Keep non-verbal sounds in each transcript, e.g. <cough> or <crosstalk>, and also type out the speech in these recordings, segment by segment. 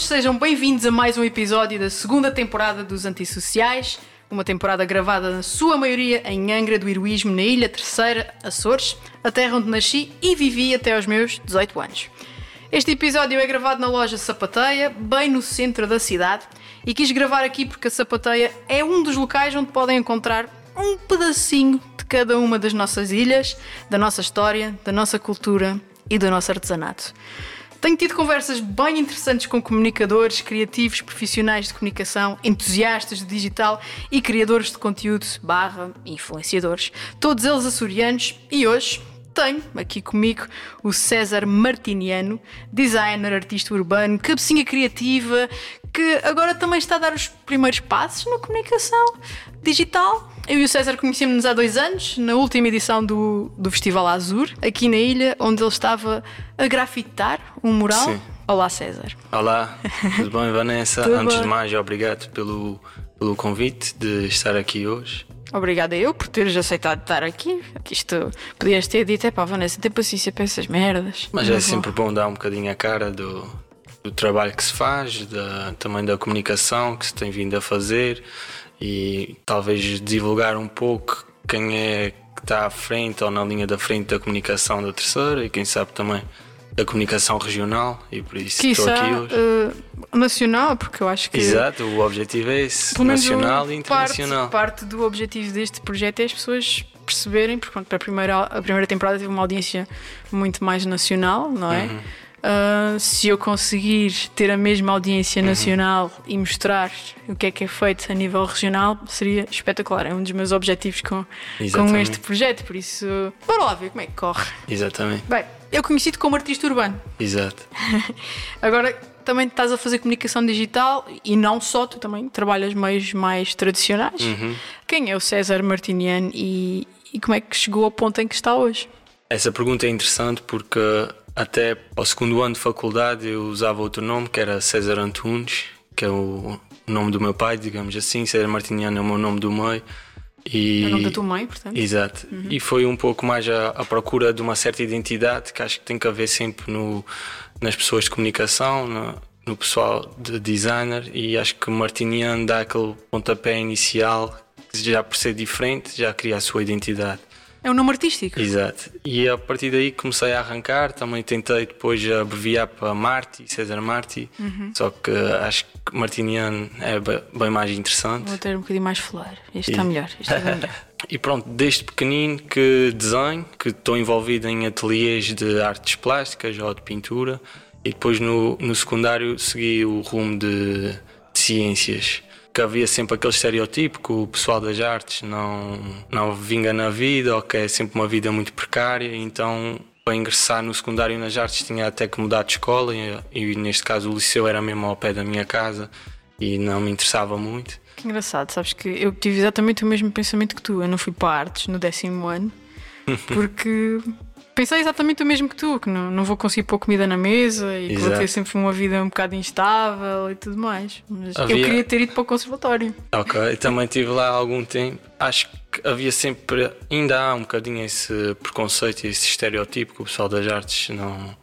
todos, sejam bem-vindos a mais um episódio da segunda temporada dos Antissociais. Uma temporada gravada na sua maioria em Angra do Heroísmo, na Ilha Terceira, Açores, a terra onde nasci e vivi até aos meus 18 anos. Este episódio é gravado na loja Sapateia, bem no centro da cidade, e quis gravar aqui porque a Sapateia é um dos locais onde podem encontrar um pedacinho de cada uma das nossas ilhas, da nossa história, da nossa cultura e do nosso artesanato. Tenho tido conversas bem interessantes com comunicadores, criativos, profissionais de comunicação, entusiastas de digital e criadores de conteúdo barra influenciadores. Todos eles açorianos e hoje tenho aqui comigo o César Martiniano, designer, artista urbano, cabecinha criativa, que agora também está a dar os primeiros passos na comunicação digital. Eu e o César conhecemos-nos há dois anos, na última edição do, do Festival Azur, aqui na ilha, onde ele estava a grafitar um mural. Sim. Olá, César. Olá, tudo bem, Vanessa? <laughs> Tudo Antes bem. de mais, obrigado pelo, pelo convite de estar aqui hoje. Obrigada eu por teres aceitado estar aqui. Isto podias ter dito, é pá, Vanessa, tem paciência para essas merdas. Mas é sempre bom dar um bocadinho a cara do, do trabalho que se faz, da, também da comunicação que se tem vindo a fazer e talvez divulgar um pouco quem é que está à frente ou na linha da frente da comunicação da terceira e quem sabe também da comunicação regional e por isso estou aqui hoje. eh, nacional, porque eu acho que. Exato, o objetivo é esse, nacional o- e internacional. Parte, parte do objetivo deste projeto é as pessoas perceberem, porque pronto, para a primeira, a primeira temporada teve uma audiência muito mais nacional, não é? Uhum. Ah, se eu conseguir ter a mesma audiência nacional e mostrar o que é que é feito a nível regional, seria espetacular. É um dos meus objetivos com, com este projeto, por isso, bora lá ver como é que corre. Exatamente, Bem, eu conheci-te como artista urbano. exato. <laughs> Agora também estás a fazer comunicação digital e não só, tu também trabalhas meios mais tradicionais. Uhum. Quem é o César Martiniano e, e como é que chegou ao ponto em que está hoje? Essa pergunta é interessante porque até ao segundo ano de faculdade eu usava outro nome, que era César Antunes, que é o nome do meu pai, digamos assim. César Martiniano é o meu nome do meio. E... É o nome da tua mãe, portanto. Exato. E foi um pouco mais a, a procura de uma certa identidade que acho que tem que haver sempre no, nas pessoas de comunicação, no, no pessoal de designer, e acho que Martiniano dá aquele pontapé inicial que já por ser diferente já cria a sua identidade. É um nome artístico. Exato. E a partir daí comecei a arrancar. Também tentei depois abreviar para Marti, César Marti. Só que acho que Martiniano é be- bem mais interessante. Vou ter um bocadinho mais flor. Este está melhor. Este está melhor. <laughs> E pronto, desde pequenino que desenho, que estou envolvido em ateliês de artes plásticas ou de pintura. E depois no, no secundário segui o rumo de, de ciências. Que havia sempre aquele estereotipo que o pessoal das artes não, não vinga na vida ou que é sempre uma vida muito precária. Então, para ingressar no secundário nas artes, tinha até que mudar de escola. E, e neste caso, o liceu era mesmo ao pé da minha casa e não me interessava muito. Que engraçado, sabes que eu tive exatamente o mesmo pensamento que tu. Eu não fui para artes no décimo ano <laughs> porque pensei exatamente o mesmo que tu, que não, não vou conseguir pôr comida na mesa e que vou Exato. ter sempre uma vida um bocado instável e tudo mais. Mas eu Havia- queria ter ido para o conservatório. Ok, também estive lá há algum tempo. Acho que havia sempre, ainda há um bocadinho esse preconceito e esse estereotipo que o pessoal das artes não,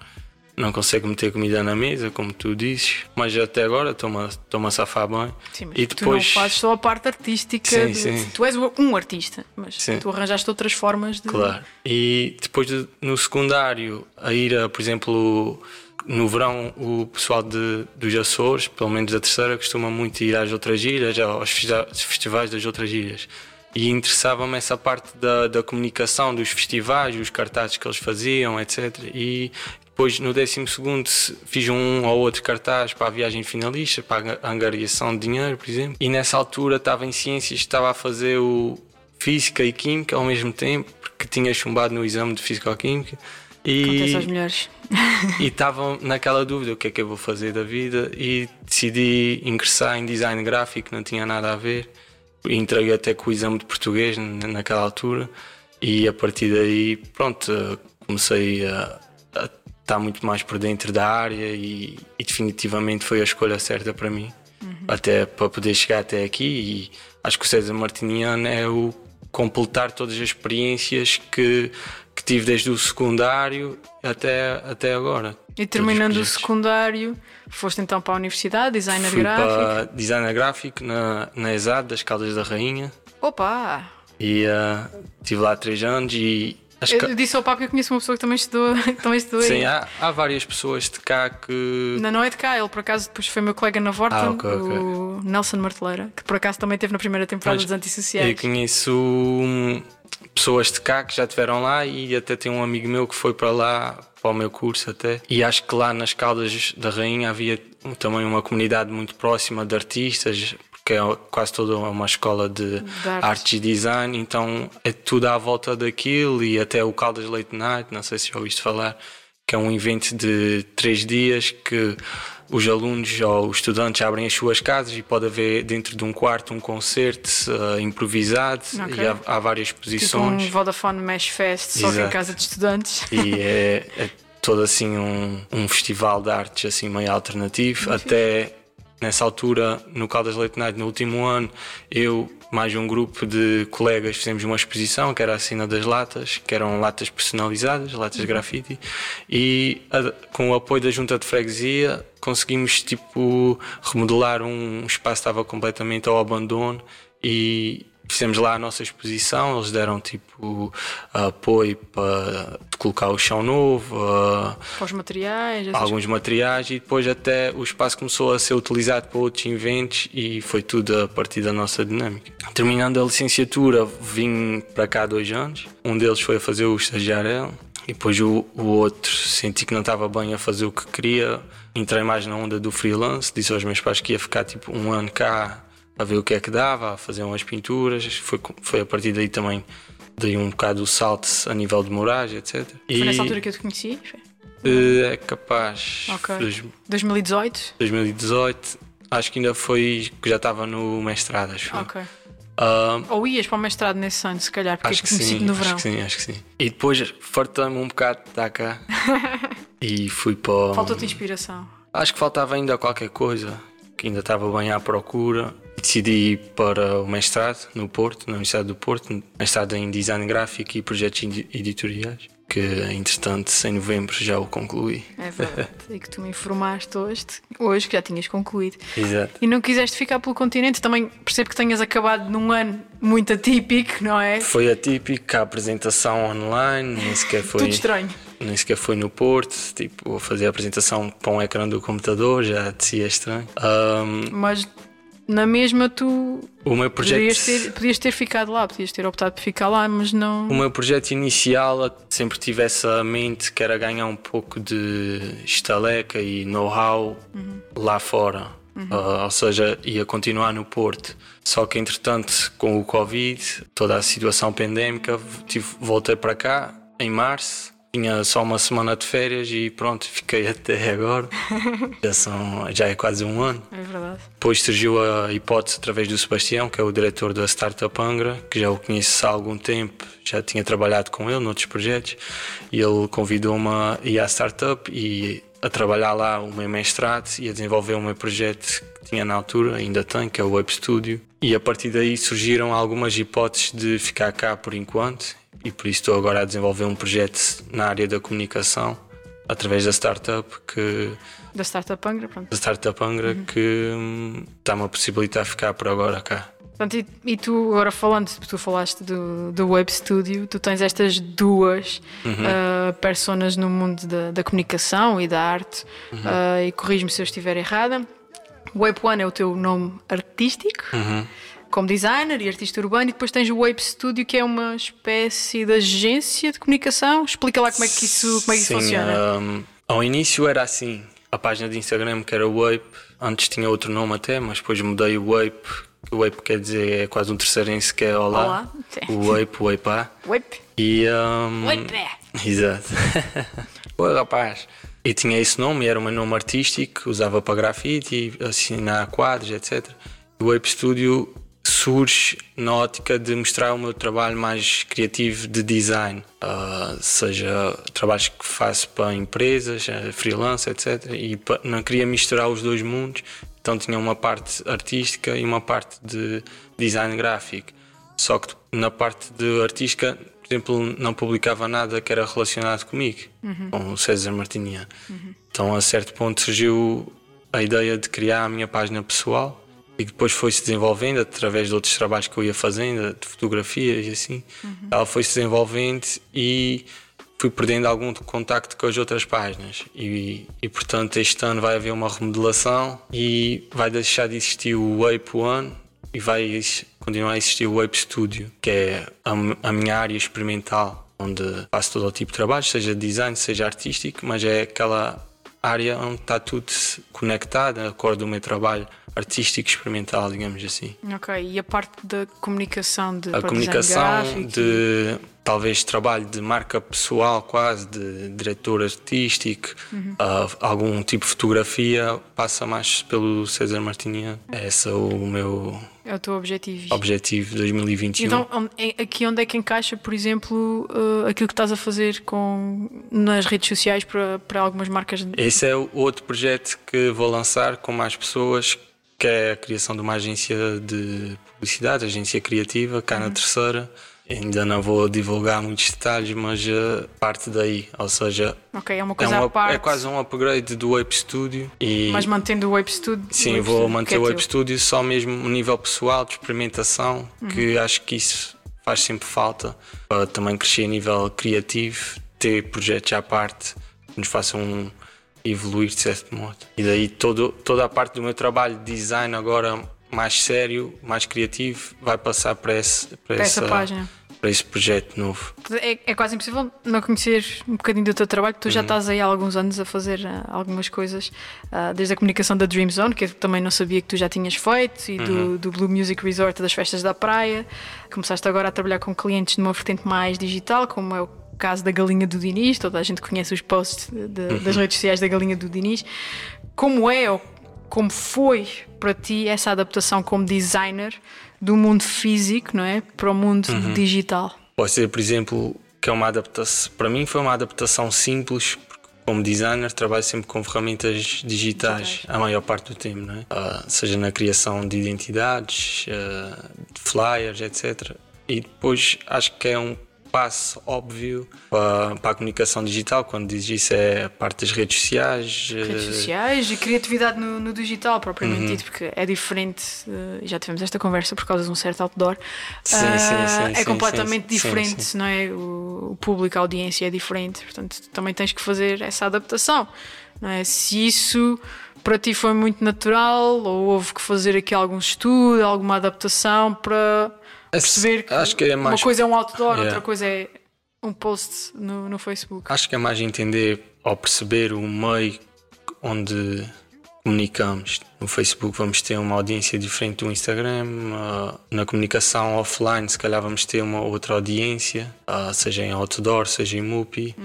não consegue meter comida na mesa, como tu dizes. Mas até agora estou-me a, safar bem. Sim, mas e tu depois, não fazes só a parte artística. Sim, de- sim. Tu és um artista, mas Sim. tu arranjaste outras formas de. Claro. E depois de- no secundário, a ir, a, por exemplo, no verão, o pessoal de, dos Açores, pelo menos da terceira, costuma muito ir às outras ilhas, aos festi- festivais das outras ilhas. E interessava-me essa parte da, da comunicação dos festivais, os cartazes que eles faziam, etc. E depois, no 12 fiz um ou outro cartaz para a viagem finalista, para a angariação de dinheiro, por exemplo. E nessa altura estava em ciências, estava a fazer o Física e Química ao mesmo tempo, porque tinha chumbado no exame de Físico-Química. Acontece aos E melhores. <laughs> e estava naquela dúvida: o que é que eu vou fazer da vida? E decidi ingressar em design gráfico, não tinha nada a ver. Entreguei até com o exame de português na- naquela altura, e a partir daí, pronto, comecei a, a estar muito mais por dentro da área e, e definitivamente foi a escolha certa para mim, até para poder chegar até aqui. E acho que o César Martiniano é o completar todas as experiências que, que tive desde o secundário até, até agora. E terminando o secundário, foste então para a universidade, designer Fui gráfico. para designer gráfico na, na ESAD das Caldas da Rainha Opa! e ah, estive lá três anos e acho que Eu disse ao Paco que eu conheço uma pessoa que também estudou, <laughs> que também estudou sim, há, há várias pessoas de cá que Não, não é de cá, ele por acaso depois foi meu colega na Vorten, Ah, ok, ok. o Nelson Marteleira, que por acaso também teve na primeira temporada Mas dos eu Antissociais. conheço hum, pessoas de cá que já estiveram lá e até tem um amigo meu que foi para lá para o meu curso até e acho que lá nas Caldas da Rainha havia também uma comunidade muito próxima de artistas porque é quase toda uma escola de, De artes. artes e design então é tudo à volta daquilo e até o Caldas Late Night não sei se já ouviste falar que é um evento de três dias que os alunos ou os estudantes abrem as suas casas e pode haver dentro de um quarto um concerto eh, improvisado Ok. e há, há várias Tipo um posições Vodafone Mesh Fest, só que em Exato. casa de estudantes. e é, é todo assim um, um festival de artes assim meio alternativo até nessa altura no Caldas Late Night no último ano eu mais um grupo de colegas fizemos uma exposição que era a cena das latas que eram latas personalizadas latas de grafite e a- com o apoio da junta de freguesia conseguimos tipo remodelar um espaço que estava completamente ao abandono e fizemos lá a nossa exposição eles deram tipo apoio para colocar o chão novo ah, Para os materiais, alguns materiais e depois até o espaço começou a ser utilizado para outros eventos e foi tudo a partir da nossa dinâmica. Terminando a licenciatura, vim para cá dois anos. Um deles foi a fazer o estagiário e depois o, o outro senti que não estava bem a fazer o que queria. Entrei mais na onda do freelance, disse aos meus pais que ia ficar tipo um ano cá a ver o que é que dava, a fazer umas pinturas. Foi, foi a partir daí também dei um bocado o salto a nível de moragem, etc. Foi nessa E- altura que eu te conheci? Eh, É capaz. Ok. Dois- 2018? 2018. Acho que ainda foi que já estava no mestrado, acho. Ok. Ah, Ou ias para o mestrado nesse ano, se calhar, porque acho que te conheci sim, no acho verão. que sim, acho que sim. E depois fartei-me um bocado de estar cá <laughs> e fui para. Faltou-te inspiração. Acho que faltava ainda qualquer coisa, que ainda estava bem à procura. Decidi ir para o mestrado no Porto, na Universidade do Porto, mestrado em Design Gráfico e Projetos edi- Editoriais, que entretanto em novembro já o concluí. É verdade. e que tu me informaste hoje, hoje que já tinhas concluído. Exato. E não quiseste ficar pelo continente. Também percebo que tenhas acabado num ano muito atípico, não é? Foi atípico, a apresentação online, nem sequer foi. Tudo estranho. Nem sequer foi no Porto, tipo, fazer a apresentação para um ecrã do computador já de si é estranho. Ahm, Mas na mesma tu o meu projeto. podias ter, podias ter ficado lá, podias ter optado por ficar lá, mas não. O meu projeto inicial sempre tive essa mente que era ganhar um pouco de estaleca e know-how lá fora. Ah, ou seja, ia continuar no Porto. Só que entretanto, com o Covid, toda a situação pandémica, tive, voltei para cá em março. Tinha só uma semana de férias e pronto, fiquei até agora. <laughs> já, são, já é quase um ano. É verdade. Depois surgiu a hipótese através do Sebastião, que é o diretor da Startup Angra, que já o conheço há algum tempo, já tinha trabalhado com ele noutros projetos, e ele convidou-me a ir à startup e a trabalhar lá o meu mestrado e a desenvolver o meu projeto que tinha na altura, ainda tem, que é o Web Studio. E a partir daí surgiram algumas hipóteses de ficar cá por enquanto, e por isso estou agora a desenvolver um projeto na área da comunicação, através da startup, que Da Startup Angra, pronto. da Startup Angra que hum, está-me a possibilitar ficar por agora cá. Portanto, e, e tu, agora falando, tu falaste do, do Web Studio, tu tens estas duas ah, personas no mundo da, da comunicação e da arte, ah, e corrijo-me se eu estiver errada. Web One é o teu nome artístico, como designer e artista urbano, e depois tens o Web Studio, que é uma espécie de agência de comunicação. Explica lá como é que isso, como é que isso Sim, funciona. hum, ao início era assim, a página de Instagram que era Wape, antes tinha outro nome até, mas depois mudei o Wape. O Wape quer dizer, é quase um terceirense que é Olá. Olá, sim. O Wape, o Wape Web. E. hum, Wape. Exato. <laughs> Oi, rapaz. E tinha esse nome, era o meu nome artístico, usava para grafite, assinar quadros, etc. O Ape Studio surge na ótica de mostrar o meu trabalho mais criativo de design, ah, seja trabalhos que faço para empresas, eh, freelance, etc. E não queria misturar os dois mundos, então tinha uma parte artística e uma parte de design gráfico. Só que na parte de artística por exemplo, não publicava nada que era relacionado comigo, Uhum. com o César Martinian. Então, a certo ponto, surgiu a ideia de criar a minha página pessoal e depois foi-se desenvolvendo através de outros trabalhos que eu ia fazendo, de fotografia e assim. Uhum. Ela foi-se desenvolvendo e fui perdendo algum contacto com as outras páginas. E, e, portanto, este ano vai haver uma remodelação e vai deixar de existir o Wape One e vai continuar a existir o Wape Studio, que é a, a minha área experimental, onde faço todo o tipo de trabalho, seja design, seja artístico, mas é aquela área onde está tudo conectado, a cor do meu trabalho artístico experimental, digamos assim. Ok, e a parte da comunicação de A comunicação de talvez trabalho de marca pessoal, quase de diretor artístico, Uhum. ah, algum tipo de fotografia passa mais pelo César Martinian. Esse é o meu é o teu objetivo. objetivo de 2021. Então, aqui onde é que encaixa, por exemplo, uh, aquilo que estás a fazer com, nas redes sociais para, para algumas marcas? Esse é o outro projeto que vou lançar com mais pessoas, que é a criação de uma agência de publicidade, agência criativa, cá Uhum. na terceira. Ainda não vou divulgar muitos detalhes, mas uh, parte daí, ou seja, Ok, é uma é, coisa uma- à parte, é quase um upgrade do Ape Studio e mas mantendo o Web Studio. sim, Web vou Studio, manter é o Ape teu. Studio só mesmo no nível pessoal de experimentação, Uhum. que acho que isso faz sempre falta para também crescer a nível criativo, ter projetos à parte que nos façam evoluir de certo modo. E daí todo, toda a parte do meu trabalho de design agora mais sério, mais criativo, vai passar para, esse, para, Para essa página. para esse projeto novo. É, é quase impossível não conhecer um bocadinho do teu trabalho, tu Uhum. já estás aí há alguns anos a fazer ah, algumas coisas, ah, desde a comunicação da Dream Zone, que eu também não sabia que tu já tinhas feito, e Uhum. do, do Blue Music Resort das festas da praia. Começaste agora a trabalhar com clientes numa vertente mais digital, como é o caso da Galinha do Diniz, toda a gente conhece os posts de- de- Uhum. das redes sociais da Galinha do Diniz. Como é ou como foi para ti essa adaptação como designer do mundo físico, não é, para o mundo Uhum. digital? Pode ser, por exemplo, que é uma adaptação. Para mim foi uma adaptação simples, porque como designer trabalho sempre com ferramentas digitais, a maior parte do tempo, não é? Ah, seja na criação de identidades, de flyers, etc. E depois acho que é um passo óbvio para, para a comunicação digital, quando diz isso é a parte das redes sociais. redes eh, sociais e criatividade no, no digital, propriamente Uhum. dito, porque é diferente. eh, já tivemos esta conversa por causa de um certo outdoor. Sim, Ah, sim, sim, é completamente diferente, não é? O, o público, a audiência é diferente, portanto, também tens que fazer essa adaptação, não é? Se isso para ti foi muito natural ou houve que fazer aqui algum estudo, alguma adaptação para perceber que, acho que é mais uma coisa é um outdoor, Yeah. outra coisa é um post no, no Facebook. Acho que é mais entender ou perceber o meio onde comunicamos. No Facebook vamos ter uma audiência diferente do Instagram, na comunicação offline se calhar vamos ter uma outra audiência, ah, seja em outdoor, seja em MUPI.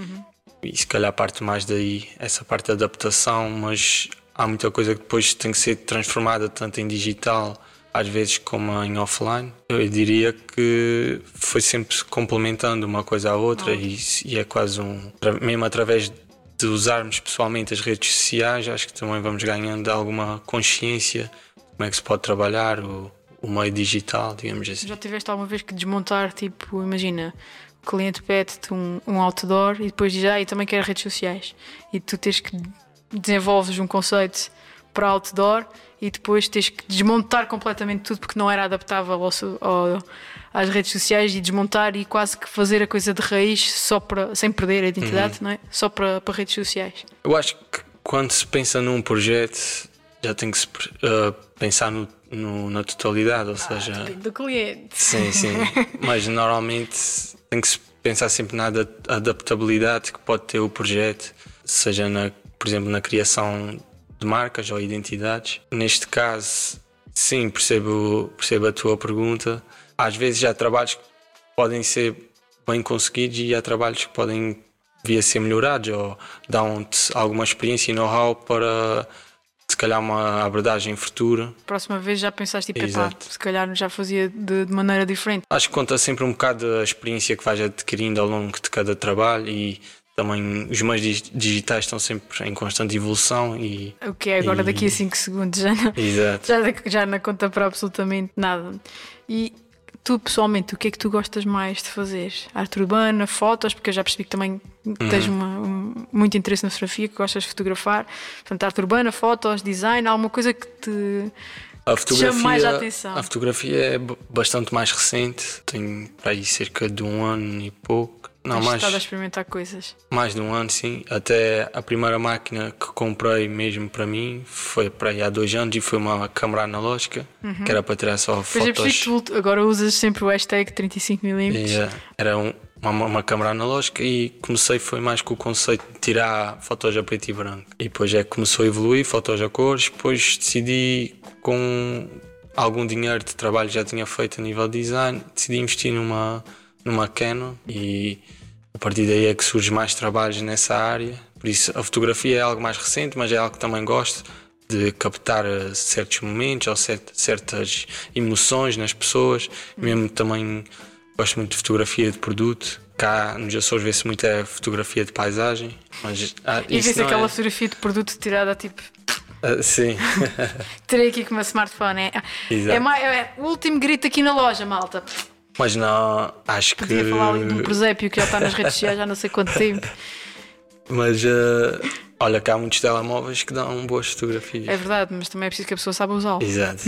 E se calhar parte mais daí, essa parte da adaptação, mas há muita coisa que depois tem que ser transformada tanto em digital às vezes como em offline. Eu diria que foi sempre complementando uma coisa à outra e, e é quase um. Mesmo através de usarmos pessoalmente as redes sociais, acho que também vamos ganhando alguma consciência de como é que se pode trabalhar o, o meio digital, digamos assim. Já tiveste alguma vez que desmontar, tipo, imagina, o cliente pede-te um, um outdoor e depois diz, ah, e também quero redes sociais. E tu tens que desenvolves um conceito para outdoor e depois tens que desmontar completamente tudo porque não era adaptável ao, ao- às redes sociais e desmontar e quase que fazer a coisa de raiz só para, sem perder a identidade, não é? Só para, para redes sociais. Eu acho que quando se pensa num projeto já tem que se uh, pensar no, no- na totalidade, ou seja. Depende do cliente. Sim, sim. <laughs> Mas normalmente tem que se pensar sempre na ada- adaptabilidade que pode ter o projeto, seja, na, por exemplo, na criação de marcas ou identidades. Neste caso, sim, percebo, percebo a tua pergunta. Às vezes há trabalhos que podem ser bem conseguidos e há trabalhos que podem vir a ser melhorados ou dão-te alguma experiência e know-how para se calhar uma abordagem futura. Próxima vez já pensaste, tipo, epá, se calhar já fazia de, de maneira diferente. Acho que conta sempre um bocado a experiência que vais adquirindo ao longo de cada trabalho e também os meios dig- digitais estão sempre em constante evolução e O que é agora E- daqui a 5 segundos já não, já, já não conta para absolutamente nada. E tu pessoalmente, o que é que tu gostas mais de fazer? Arte urbana, fotos, porque eu já percebi que também tens Uhum. uma- um- muito interesse na fotografia, que gostas de fotografar. Portanto, arte urbana, fotos, design, alguma coisa que te. A te chama mais a fotografia, atenção. a fotografia é bastante mais recente, tenho para aí cerca de um ano e pouco. Não, tens mais, estado a experimentar coisas. mais de um ano, sim. Até a primeira máquina que comprei mesmo para mim foi para aí há dois anos e foi uma câmera analógica, que era para tirar só eu percebi fotos. que tu agora usas sempre o hashtag 35mm. E, eh, era um- uma, uma câmera analógica e comecei foi mais com o conceito de tirar fotos a preto e branco. E depois é que começou a evoluir, fotos a cores, depois decidi com algum dinheiro de trabalho que já tinha feito a nível de design, decidi investir numa, numa Canon e a partir daí é que surgem mais trabalhos nessa área. Por isso a fotografia é algo mais recente, mas é algo que também gosto de captar eh, certos momentos ou cert- certas emoções nas pessoas, mesmo também Gosto muito de fotografia de produto. Cá nos Açores vê-se muito a fotografia de paisagem. Mas, ah, E vês aquela é- fotografia de produto tirada tipo. Ah, sim, <laughs> Terei aqui com o meu smartphone. É, Exato. é, é o último grito aqui na loja, malta. Mas não, acho que. Podia falar ali um presépio que já está nas redes sociais já não sei quanto tempo. Mas ah, olha, cá há muitos telemóveis que dão boas fotografias. É verdade, mas também é preciso que a pessoa saiba usá-lo. Exato.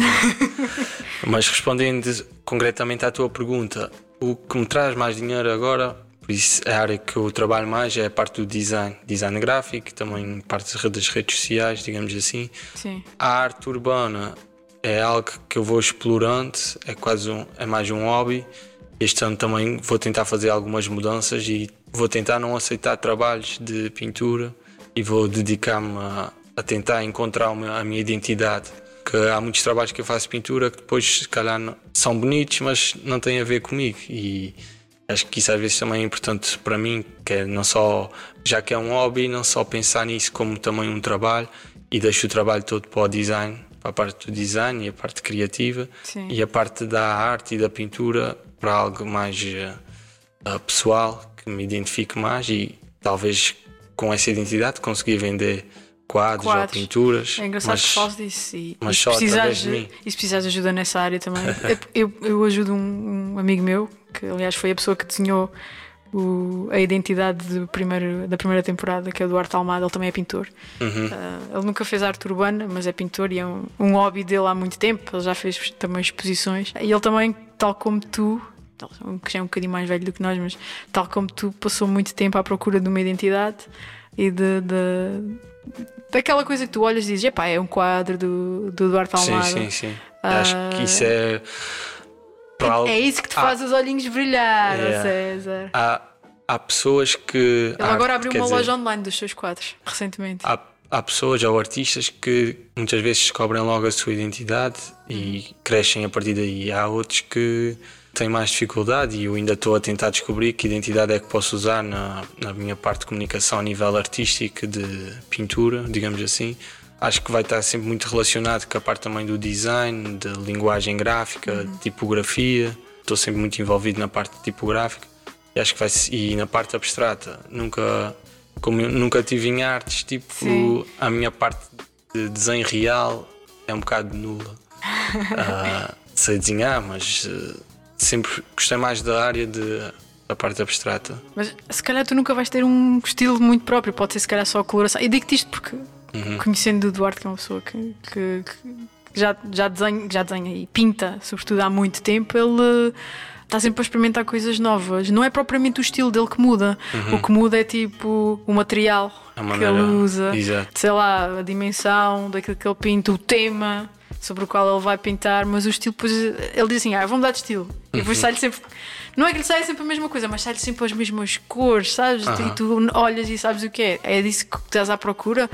<laughs> Mas respondendo concretamente à tua pergunta, o que me traz mais dinheiro agora, por isso a área que eu trabalho mais é a parte do design, design gráfico, também parte das redes sociais, digamos assim. Sim. A arte urbana é algo que eu vou explorando, é quase um, é mais um hobby. Este ano também vou tentar fazer algumas mudanças e vou tentar não aceitar trabalhos de pintura e vou dedicar-me a, a tentar encontrar uma- a minha identidade. Que há muitos trabalhos que eu faço pintura que depois se calhar não- são bonitos, mas não têm a ver comigo. E acho que isso às vezes também é importante para mim, que é não só, já que é um hobby, não só pensar nisso como também um trabalho e deixo o trabalho todo para o design, para a parte do design e a parte criativa Sim. e a parte da arte e da pintura para algo mais eh, pessoal, que me identifique mais e talvez com essa identidade conseguir vender quadros, Quadros. ou pinturas. É engraçado mas que falas disso. E, mas e só através precisares de mim. E se precisares de ajuda nessa área também. <laughs> eu, eu ajudo um, um amigo meu, que aliás foi a pessoa que desenhou o- a identidade do primeiro, da primeira temporada, que é o Duarte Almada, ele também é pintor. Uhum. Ah, ele nunca fez arte urbana, mas é pintor e é um, um hobby dele há muito tempo. Ele já fez também exposições. E ele também, tal como tu, que já é um bocadinho mais velho do que nós, mas tal como tu, passou muito tempo à procura de uma identidade e de. de- Daquela coisa que tu olhas e dizes, epá, é um quadro do, do Duarte sim, Almada. sim, sim. Acho que isso é. É isso que te Ah. faz os olhinhos brilhar, Yeah. César. há, há pessoas que. Ele agora abriu uma dizer, loja online dos seus quadros, recentemente. há, há pessoas ou artistas que muitas vezes descobrem logo a sua identidade e crescem a partir daí. Há outros que têm mais dificuldade e eu ainda estou a tentar descobrir que identidade é que posso usar na, na minha parte de comunicação a nível artístico de pintura, digamos assim. Acho que vai estar sempre muito relacionado com a parte também do design, de linguagem gráfica, de tipografia. Estou sempre muito envolvido na parte tipográfica e acho que vai e na parte abstrata. Nunca como nunca tive em artes, tipo, Sim. a minha parte de desenho real é um bocado nula. <laughs> Ah, sei desenhar, mas eh, sempre gostei mais da área de, da parte abstrata. Mas se calhar tu nunca vais ter um estilo muito próprio, pode ser se calhar só a coloração. E digo-te isto porque, Uhum. conhecendo o Duarte, que é uma pessoa que, que- que já, já, desenha, já desenha e pinta, sobretudo há muito tempo, ele eh, está sempre a experimentar coisas novas. Não é propriamente o estilo dele que muda, o que muda é tipo o material Uhum. Que ele usa, Exato. sei lá, a dimensão daquilo que ele pinta, o tema sobre o qual ele vai pintar, mas o estilo, depois ele diz assim: ah, vou mudar de estilo. E Uhum. depois sai-lhe sempre. Não é que lhe saia sempre a mesma coisa, mas sai-lhe sempre as mesmas cores, sabes? E tu olhas e sabes o que é. É disso que estás à procura.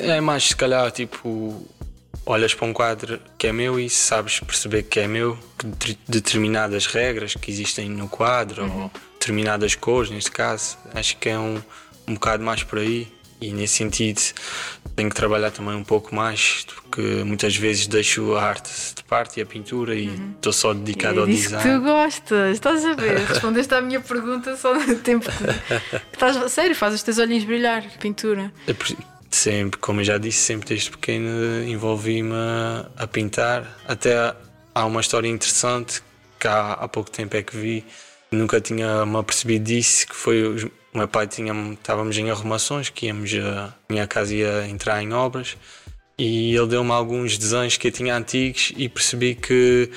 É mais se calhar tipo olhas para um quadro que é meu e sabes perceber que é meu, que de- determinadas regras que existem no quadro ou determinadas cores, neste caso, acho que é um, um bocado mais por aí. E nesse sentido tenho que trabalhar também um pouco mais, porque muitas vezes deixo a arte de parte e a pintura e estou só dedicado é ao disso que design. tu gostas, estás a ver? <laughs> Respondeste à minha pergunta só no tempo que, que <laughs> estás. Sério, faz os teus olhinhos brilhar, pintura. Sempre, como eu já disse, sempre desde pequeno envolvi-me a, a pintar. Até há uma história interessante que há, há pouco tempo é que vi, nunca tinha me apercebido disso, que foi os, o meu pai tinha estávamos em arrumações, que íamos a minha casa ia entrar em obras e ele deu-me alguns desenhos que eu tinha antigos e percebi que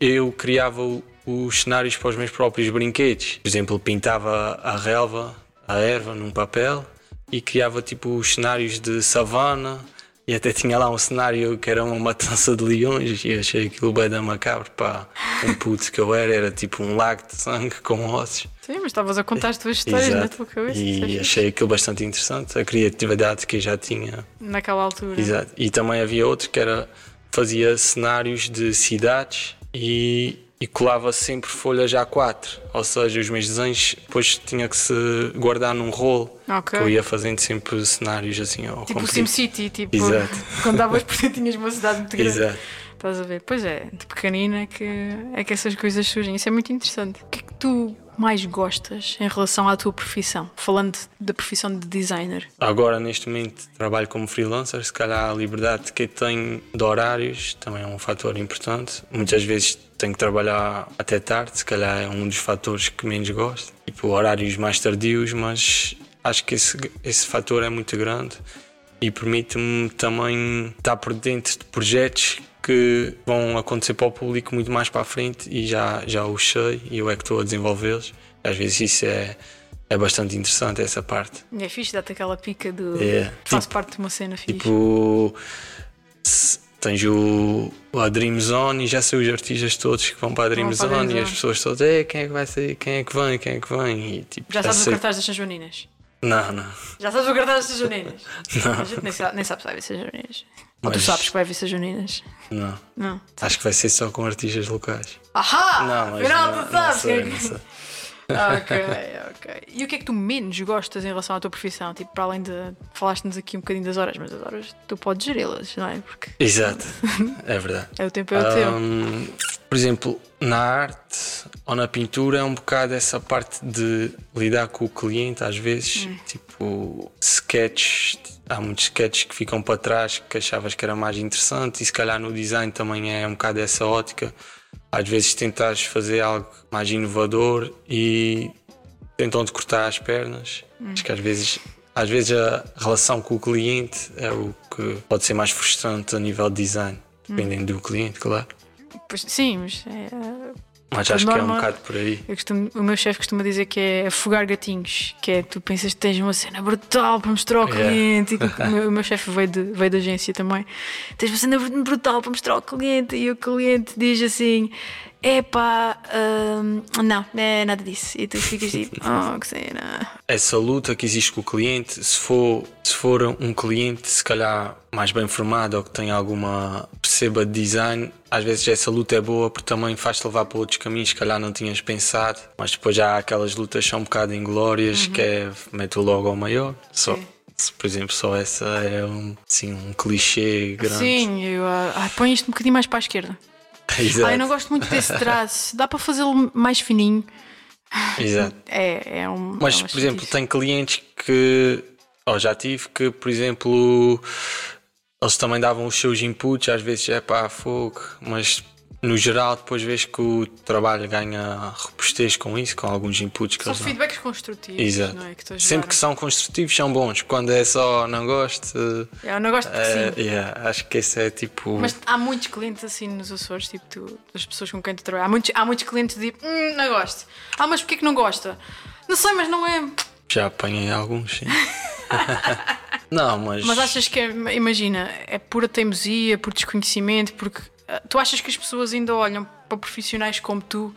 eu criava os cenários para os meus próprios brinquedos. Por exemplo, pintava a relva, a erva num papel e criava tipo os cenários de savana e até tinha lá um cenário que era uma matança de leões e achei aquilo bem da macabro, pá, um puto que eu era, era tipo um lago de sangue com ossos. Sim, mas estavas a contar as tuas histórias Exato. na tua cabeça. E achei aquilo bastante interessante, a criatividade que eu já tinha. Naquela altura. Exato. E também havia outro que era, fazia cenários de cidades e e colava sempre folhas A4, ou seja, os meus desenhos depois tinha que se guardar num rolo okay. que eu ia fazendo sempre cenários assim ao Tipo o SimCity, tipo Exato. <laughs> quando davas por tinhas uma cidade muito grande. Exato. Estás a ver? Pois é, de pequenina é que, é que essas coisas surgem. Isso é muito interessante. O que é que tu mais gostas em relação à tua profissão? Falando da profissão de designer. Agora, neste momento, trabalho como freelancer. Se calhar a liberdade que tenho de horários também é um fator importante. Muitas vezes tenho que trabalhar até tarde, se calhar é um dos fatores que menos gosto. Tipo, horários mais tardios, mas acho que esse, esse fator é muito grande e permite-me também estar por dentro de projetos que vão acontecer para o público muito mais para a frente e já, já os sei e eu é que estou a desenvolvê-los. Às vezes isso é, é bastante interessante, essa parte. É fixe, dá-te aquela pica do. É, Faz tipo, parte de uma cena fixe. Tipo, tens o, a Dream Zone e já sei os artistas todos que vão para a Dream, para Zone, a Dream Zone e as pessoas todas, quem é que vai sair, quem é que vem, quem é que vem. E, tipo, já, já sabes sei... o cartaz das São Joaninas? Não, não. Já sabes o cartaz das São Joaninas? <laughs> não. A gente nem sabe, nem sabe se vai ver Mas... Ou tu sabes que vai vir Sajuninas? Não. Não. Acho que vai ser só com artistas locais. Ahá! Não, mas Afinal, não, tu sabes. Não sei, não ok, ok. E o que é que tu menos gostas em relação à tua profissão? Tipo, para além de. Falaste-nos aqui um bocadinho das horas, mas as horas tu podes geri-las, não é? Porque... Exato, é verdade. <laughs> é o tempo, é o um, teu. Por exemplo, na arte ou na pintura é um bocado essa parte de lidar com o cliente, às vezes, hum. tipo, sketches há muitos sketches que ficam para trás que achavas que era mais interessante e se calhar no design também é um bocado essa ótica. Às vezes tentas fazer algo mais inovador e tentam-te cortar as pernas. Hum. Acho que às vezes, às vezes a relação com o cliente é o que pode ser mais frustrante a nível de design, dependendo hum. do cliente, claro. Sim, mas é, mas acho norma, que é um bocado por aí. Costumo, o meu chefe costuma dizer que é afogar gatinhos, que é tu pensas que tens uma cena brutal para mostrar ao cliente. Yeah. <laughs> O meu, meu chefe veio, de, veio da agência também. Tens uma cena brutal para mostrar ao cliente e o cliente diz assim: epá, hum, não, não é nada disso. E tu ficas tipo, <laughs> oh, que cena. Essa luta que existe com o cliente, se for, se for um cliente, se calhar mais bem formado ou que tem alguma perceba de design, às vezes essa luta é boa porque também faz-te levar para outros caminhos que calhar não tinhas pensado, mas depois já há aquelas lutas que são um bocado inglórias, uhum. que é mete o logo ao maior. Só. por exemplo, só essa é um, assim, um clichê grande. Sim, eu, ah, põe isto um bocadinho mais para a esquerda. Exato. Ai, não gosto muito desse traço. Dá para fazê-lo mais fininho. Exato. <laughs> É, é um. Mas, é por exemplo, tem clientes que. Oh, já tive que, por exemplo, eles também davam os seus inputs, às vezes é para fogo, mas no geral, depois vês que o trabalho ganha robustez com isso, com alguns inputs que São eles feedbacks construtivos. Exato. Não é? que Sempre que são construtivos, são bons. Quando é só não gosto. É, não gosto é, sim. Yeah, acho que esse é tipo. Mas há muitos clientes assim nos Açores, tipo tu, das pessoas com quem tu trabalhas. Há muitos, há muitos clientes que dizem, hum, não gosto. Ah, mas porquê que não gosta? Não sei, mas não é. Já apanhei alguns, sim. <laughs> não, mas. Mas achas que, é, imagina, é pura teimosia, por desconhecimento, porque Tu achas que as pessoas ainda olham para profissionais como tu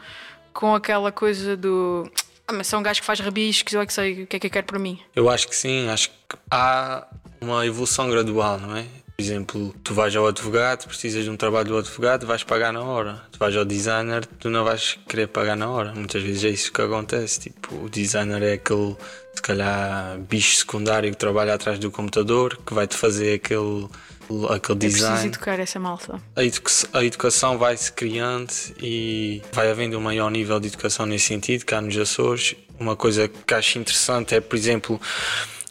com aquela coisa do. Ah, mas é um gajo que faz rabiscos, eu é que sei o que é que eu quero para mim? Eu acho que sim, acho que há uma evolução gradual, não é? Por exemplo, tu vais ao advogado, precisas de um trabalho do advogado, vais pagar na hora. Tu vais ao designer, tu não vais querer pagar na hora. Muitas vezes é isso que acontece. Tipo, o designer é aquele, se calhar, bicho secundário que trabalha atrás do computador, que vai-te fazer aquele aquele design. É preciso educar essa malta. A, educa a educação vai-se criando e vai havendo um maior nível de educação nesse sentido, cá nos Açores. Uma coisa que acho interessante é, por exemplo,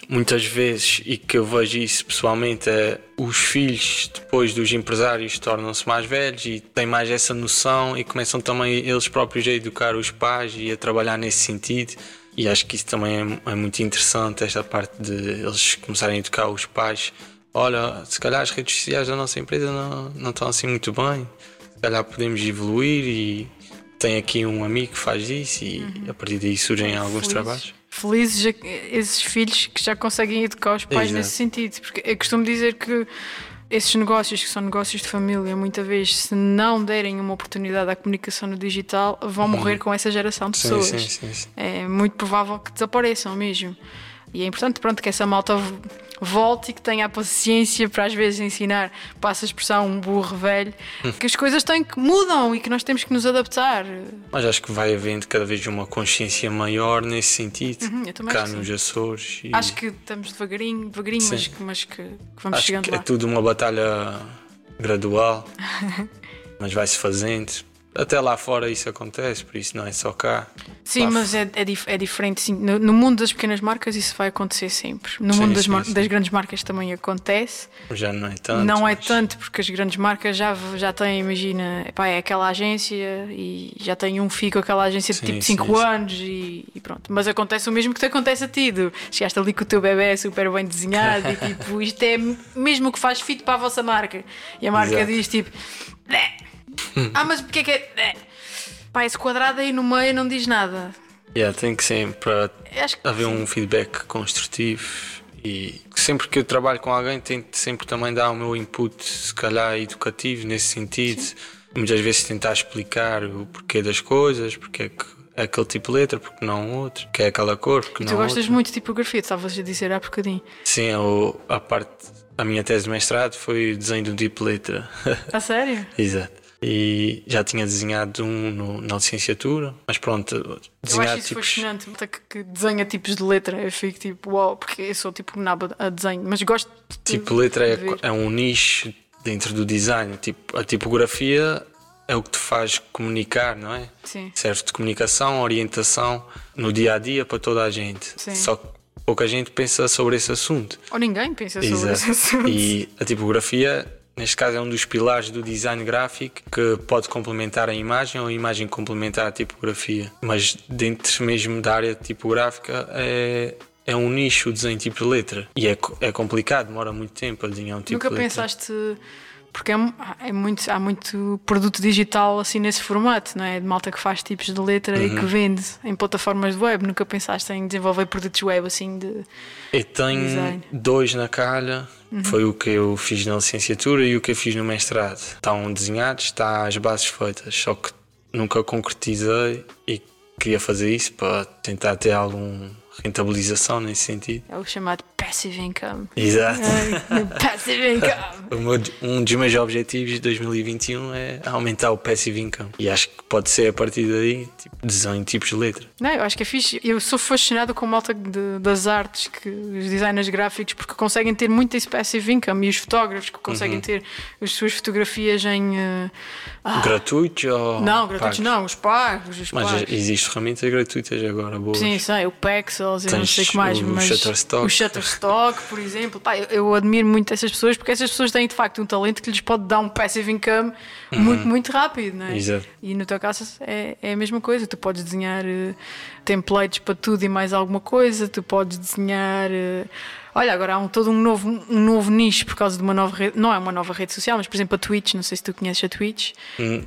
muitas vezes, e que eu vejo isso pessoalmente, é os filhos, depois dos empresários, tornam-se mais velhos e têm mais essa noção e começam também eles próprios a educar os pais e a trabalhar nesse sentido. E acho que isso também é, é muito interessante, esta parte de eles começarem a educar os pais. Olha, se calhar as redes sociais da nossa empresa não, não estão assim muito bem, se calhar podemos evoluir e tem aqui um amigo que faz isso e uhum. a partir daí surgem alguns trabalhos felizes esses filhos que já conseguem educar os pais Exato. nesse sentido. Porque eu costumo dizer que esses negócios, que são negócios de família, muitas vezes, se não derem uma oportunidade à comunicação no digital, vão morrer uhum. com essa geração de pessoas. Sim, sim, sim, é muito provável que desapareçam mesmo. E é importante pronto, que essa malta volte e que tenha a paciência para às vezes ensinar, passa a expressão, um burro velho, hum. que as coisas têm que mudam e que nós temos que nos adaptar. Mas acho que vai havendo cada vez uma consciência maior nesse sentido, uhum, cá nos Açores. E... Acho que estamos devagarinho, devagarinho, mas, mas que, que, vamos acho chegando que lá. É tudo uma batalha gradual, <laughs> mas vai-se fazendo até lá fora isso acontece, por isso não é só cá. Sim, lá mas é, é, dif é diferente. Sim. No, no, mundo das pequenas marcas isso vai acontecer sempre. No sim, mundo das, sim, das, grandes marcas também acontece. Já não é tanto. Não é tanto, porque as grandes marcas já, já têm, imagina, pá, é aquela agência e já tem um FII com aquela agência de tipo 5 anos e, e, pronto. Mas acontece o mesmo que te acontece a ti. Do, chegaste ali com o teu bebê super bem desenhado e <laughs> tipo, isto é mesmo o que faz fit para a vossa marca. E a marca Exato. diz tipo <laughs> ah, mas porque é que é. Pá, esse quadrado aí no meio não diz nada. Yeah, tem que sempre haver sim. um feedback construtivo e sempre que eu trabalho com alguém tento sempre também dar o meu input, se calhar educativo nesse sentido. Sim. Muitas vezes tentar explicar o porquê das coisas, porque é que é aquele tipo de letra, porque não outro, que é aquela cor, porque e não tu gostas outro. muito de tipografia, tu estavas a dizer há bocadinho. Sim, a parte, a minha tese de mestrado foi o desenho de um tipo de letra. A sério? <laughs> Exato e já tinha desenhado um no, na licenciatura, mas pronto, desenhar eu acho isso tipos... fascinante, que, que desenha tipos de letra, eu fico tipo, uau, wow, porque eu sou tipo naba a desenho, mas gosto de Tipo, letra é, é um nicho dentro do design, tipo, a tipografia é o que te faz comunicar, não é? Sim. Serve de comunicação, orientação no dia a dia para toda a gente. Sim. Só que pouca gente pensa sobre esse assunto. Ou ninguém pensa Exato. sobre esse assunto. E a tipografia Neste caso é um dos pilares do design gráfico que pode complementar a imagem ou a imagem complementar a tipografia. Mas dentro mesmo da área tipográfica é, é um nicho o desenho tipo de letra. E é, é complicado, demora muito tempo a desenhar um tipo Nunca de letra. Nunca pensaste porque é, é, muito, há muito produto digital assim nesse formato, não é? De malta que faz tipos de letra uhum. e que uhum. vende em plataformas de web. Nunca pensaste em desenvolver produtos web assim de. Eu tenho design. dois na calha. Uhum. Foi o que eu fiz na licenciatura e o que eu fiz no mestrado. Estão desenhados, está as bases feitas, só que nunca concretizei e queria fazer isso para tentar ter algum rentabilização nesse sentido. É o chamado passive income. Exato. passive income. <laughs> um dos meus objetivos de 2021 é aumentar o passive income. E acho que pode ser a partir daí, tipo, desenho tipos de letra. Não, eu acho que é fixe. Eu sou fascinado com a malta de, das artes, que os designers gráficos, porque conseguem ter muito esse passive income e os fotógrafos que conseguem uhum. ter as suas fotografias em. Uh, ah, gratuitos ou. Não, gratuitos pagos? não, os pagos. Os mas pagos. existem ferramentas gratuitas agora, boas. Sim, sei, o Pexels e não sei o que mais. O mas Shutterstock. O Shutterstock, por exemplo. Pá, eu, eu, admiro muito essas pessoas porque essas pessoas têm de facto um talento que lhes pode dar um passive income uhum. muito, muito rápido, não é? Exato. E no teu caso é, é a mesma coisa. Tu podes desenhar uh, templates para tudo e mais alguma coisa, tu podes desenhar. Uh, Olha, agora há um, todo um novo, um novo nicho por causa de uma nova rede. Não é uma nova rede social, mas por exemplo a Twitch. Não sei se tu conheces a Twitch.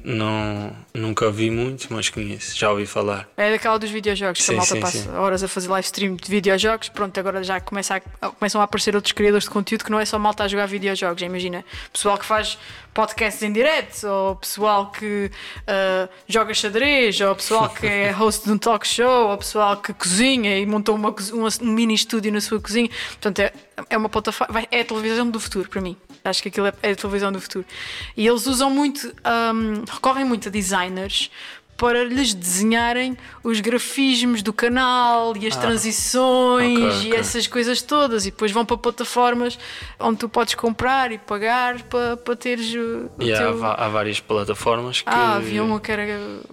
Não, nunca vi muito, mas conheço. Já ouvi falar. É daquela dos videojogos. Sim, que a malta sim, passa sim. horas a fazer live stream de videojogos. Pronto, agora já começa a, começam a aparecer outros criadores de conteúdo que não é só malta a jogar videojogos. Imagina, pessoal que faz podcasts em direto, ou pessoal que uh, joga xadrez, ou pessoal que é host de um talk show, ou pessoal que cozinha e montou uma, uma, um mini estúdio na sua cozinha. Portanto, é, é uma plataforma, é a televisão do futuro para mim. Acho que aquilo é, é a televisão do futuro. E eles usam muito, um, recorrem muito a designers para lhes desenharem os grafismos do canal e as transições Ah, ok, e essas coisas todas. E depois vão para plataformas onde tu podes comprar e pagar para, para teres o, E há, teu. va- há várias plataformas que. Ah, havia uma que era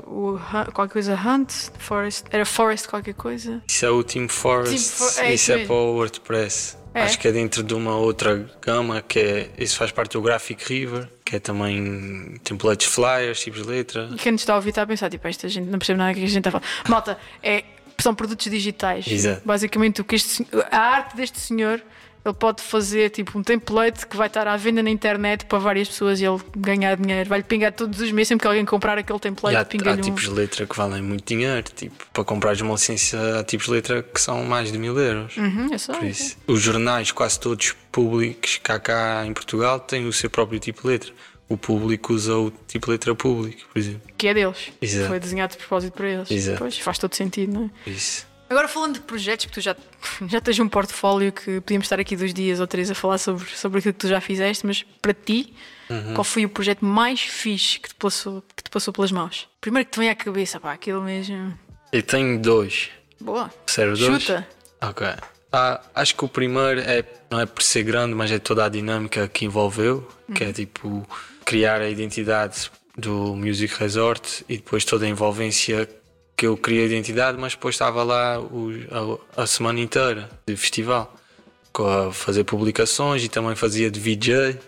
o qualquer coisa Hunt, Forest, era Forest qualquer coisa. Isso é o Team Forest, Team For- é isso isso é para o WordPress. É? Acho que é dentro de uma outra gama que é. Isso faz parte do Graphic River, que é também templates flyers, tipos de letra. E quem nos está a ouvir está a pensar, tipo, esta gente não percebe nada que a gente está a falar. Malta, é, são produtos digitais. Exato. Basicamente, o que este, a arte deste senhor, ele pode fazer tipo um template que vai estar à venda na internet para várias pessoas e ele ganhar dinheiro. Vai-lhe pingar todos os meses, sempre que alguém comprar aquele E template, há, há pinga-lhe um. tipos de letra que valem muito dinheiro, tipo, para comprar uma licença há tipos de letra que são mais de mil euros. Uhum, é só. Por isso, os jornais, quase todos públicos há cá em Portugal, têm o seu próprio tipo de letra. O público usa o tipo de letra público, por exemplo. Que é deles. Exato. Foi desenhado de propósito para eles. Exato. Pois, faz todo sentido, não é? Isso. Agora falando de projetos, porque tu já, <laughs> já tens um portfólio que podíamos estar aqui dois dias ou três a falar sobre, sobre aquilo que tu já fizeste, mas para ti, Uhum. qual foi o projeto mais fixe que te passou, que te passou pelas mãos? Primeiro que te vem à cabeça, pá, aquilo mesmo. Eu tenho dois. Boa. Sério, dois? Chuta. Ok. Ah, acho que o primeiro é, não é por ser grande, mas é toda a dinâmica que envolveu, que é tipo criar a identidade do Music Resort e depois toda a envolvência que eu criei a identidade, mas depois estava lá o- a, a semana inteira de festival, com a fazer publicações e também fazia de VJ.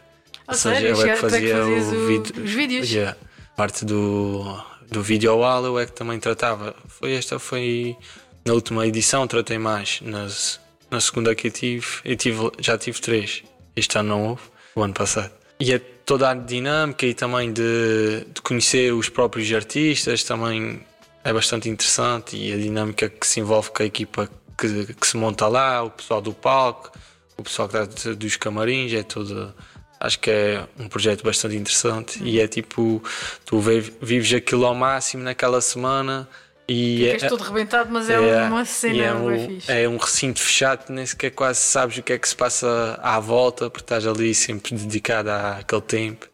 A sério? eu é que fazia o os vídeos? Yeah. Parte do, do vídeo wall eu é que também tratava. Foi esta foi na última edição, tratei mais. Nas, na segunda que eu tive, eu tive, já tive três. Este ano não houve, o ano passado. E é toda a dinâmica e também de, de conhecer os próprios artistas também é bastante interessante e a dinâmica que se envolve com a equipa que, que se monta lá, o pessoal do palco, o pessoal que está dos camarins, é tudo. Acho que é um projeto bastante interessante e é tipo, tu vi- vives aquilo ao máximo naquela semana e Ficas é, todo rebentado, mas é, é, uma cena é um, é um recinto fechado, nem sequer quase sabes o que é que se passa à volta, porque estás ali sempre dedicado àquele tempo,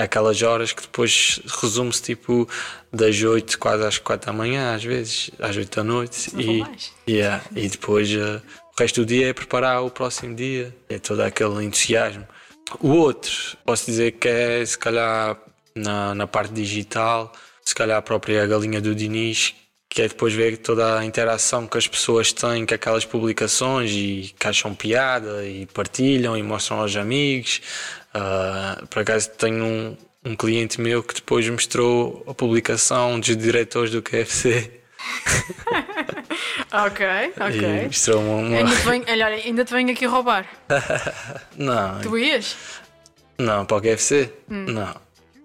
àquelas horas que depois resume-se tipo das 8 quase às 4 da manhã, às vezes, às 8 da noite. não E, yeah, e depois eh, o resto do dia é preparar o próximo dia, é todo aquele entusiasmo. O outro, posso dizer que é se calhar na, na parte digital, se calhar a própria galinha do Diniz, que é depois ver toda a interação que as pessoas têm com aquelas publicações e que acham piada e partilham e mostram aos amigos. Ah, por acaso tenho um, um cliente meu que depois mostrou a publicação dos diretores do KFC <laughs> Ok, ok. mostrou uma. Ainda te, venho, olha, ainda te venho aqui roubar. <laughs> Não, Tu ias? não, para o KFC? Hum. Não.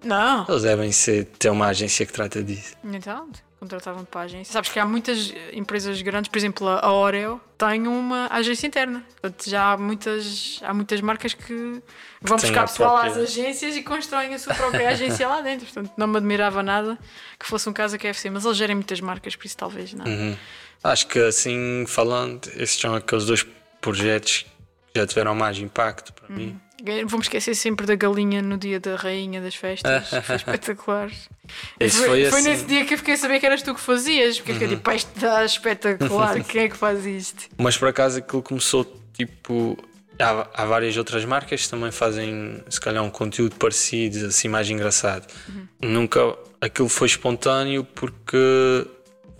Não. Eles devem ser, ter uma agência que trata disso. Então, contratavam-te para a agência. Sabes que há muitas empresas grandes, por exemplo, a Oreo tem uma agência interna. Portanto, já há muitas, há muitas marcas que vão buscar pessoal própria- às agências e constroem a sua própria agência lá dentro. Portanto, não me admirava nada que fosse um caso a KFC, mas eles gerem muitas marcas, por isso talvez não. Uhum. Acho que assim falando, esses são aqueles dois projetos que já tiveram mais impacto para Uhum. mim. Vamos esquecer sempre da galinha no dia da rainha das festas. <laughs> Foi espetacular. Esse foi assim. nesse dia que eu fiquei a saber que eras tu que fazias. Porque eu fiquei tipo, "Pá, isto está espetacular. <laughs> Quem é que faz isto? Mas por acaso aquilo começou tipo. Há, há várias outras marcas que também fazem se calhar um conteúdo parecido, assim mais engraçado. Nunca aquilo foi espontâneo porque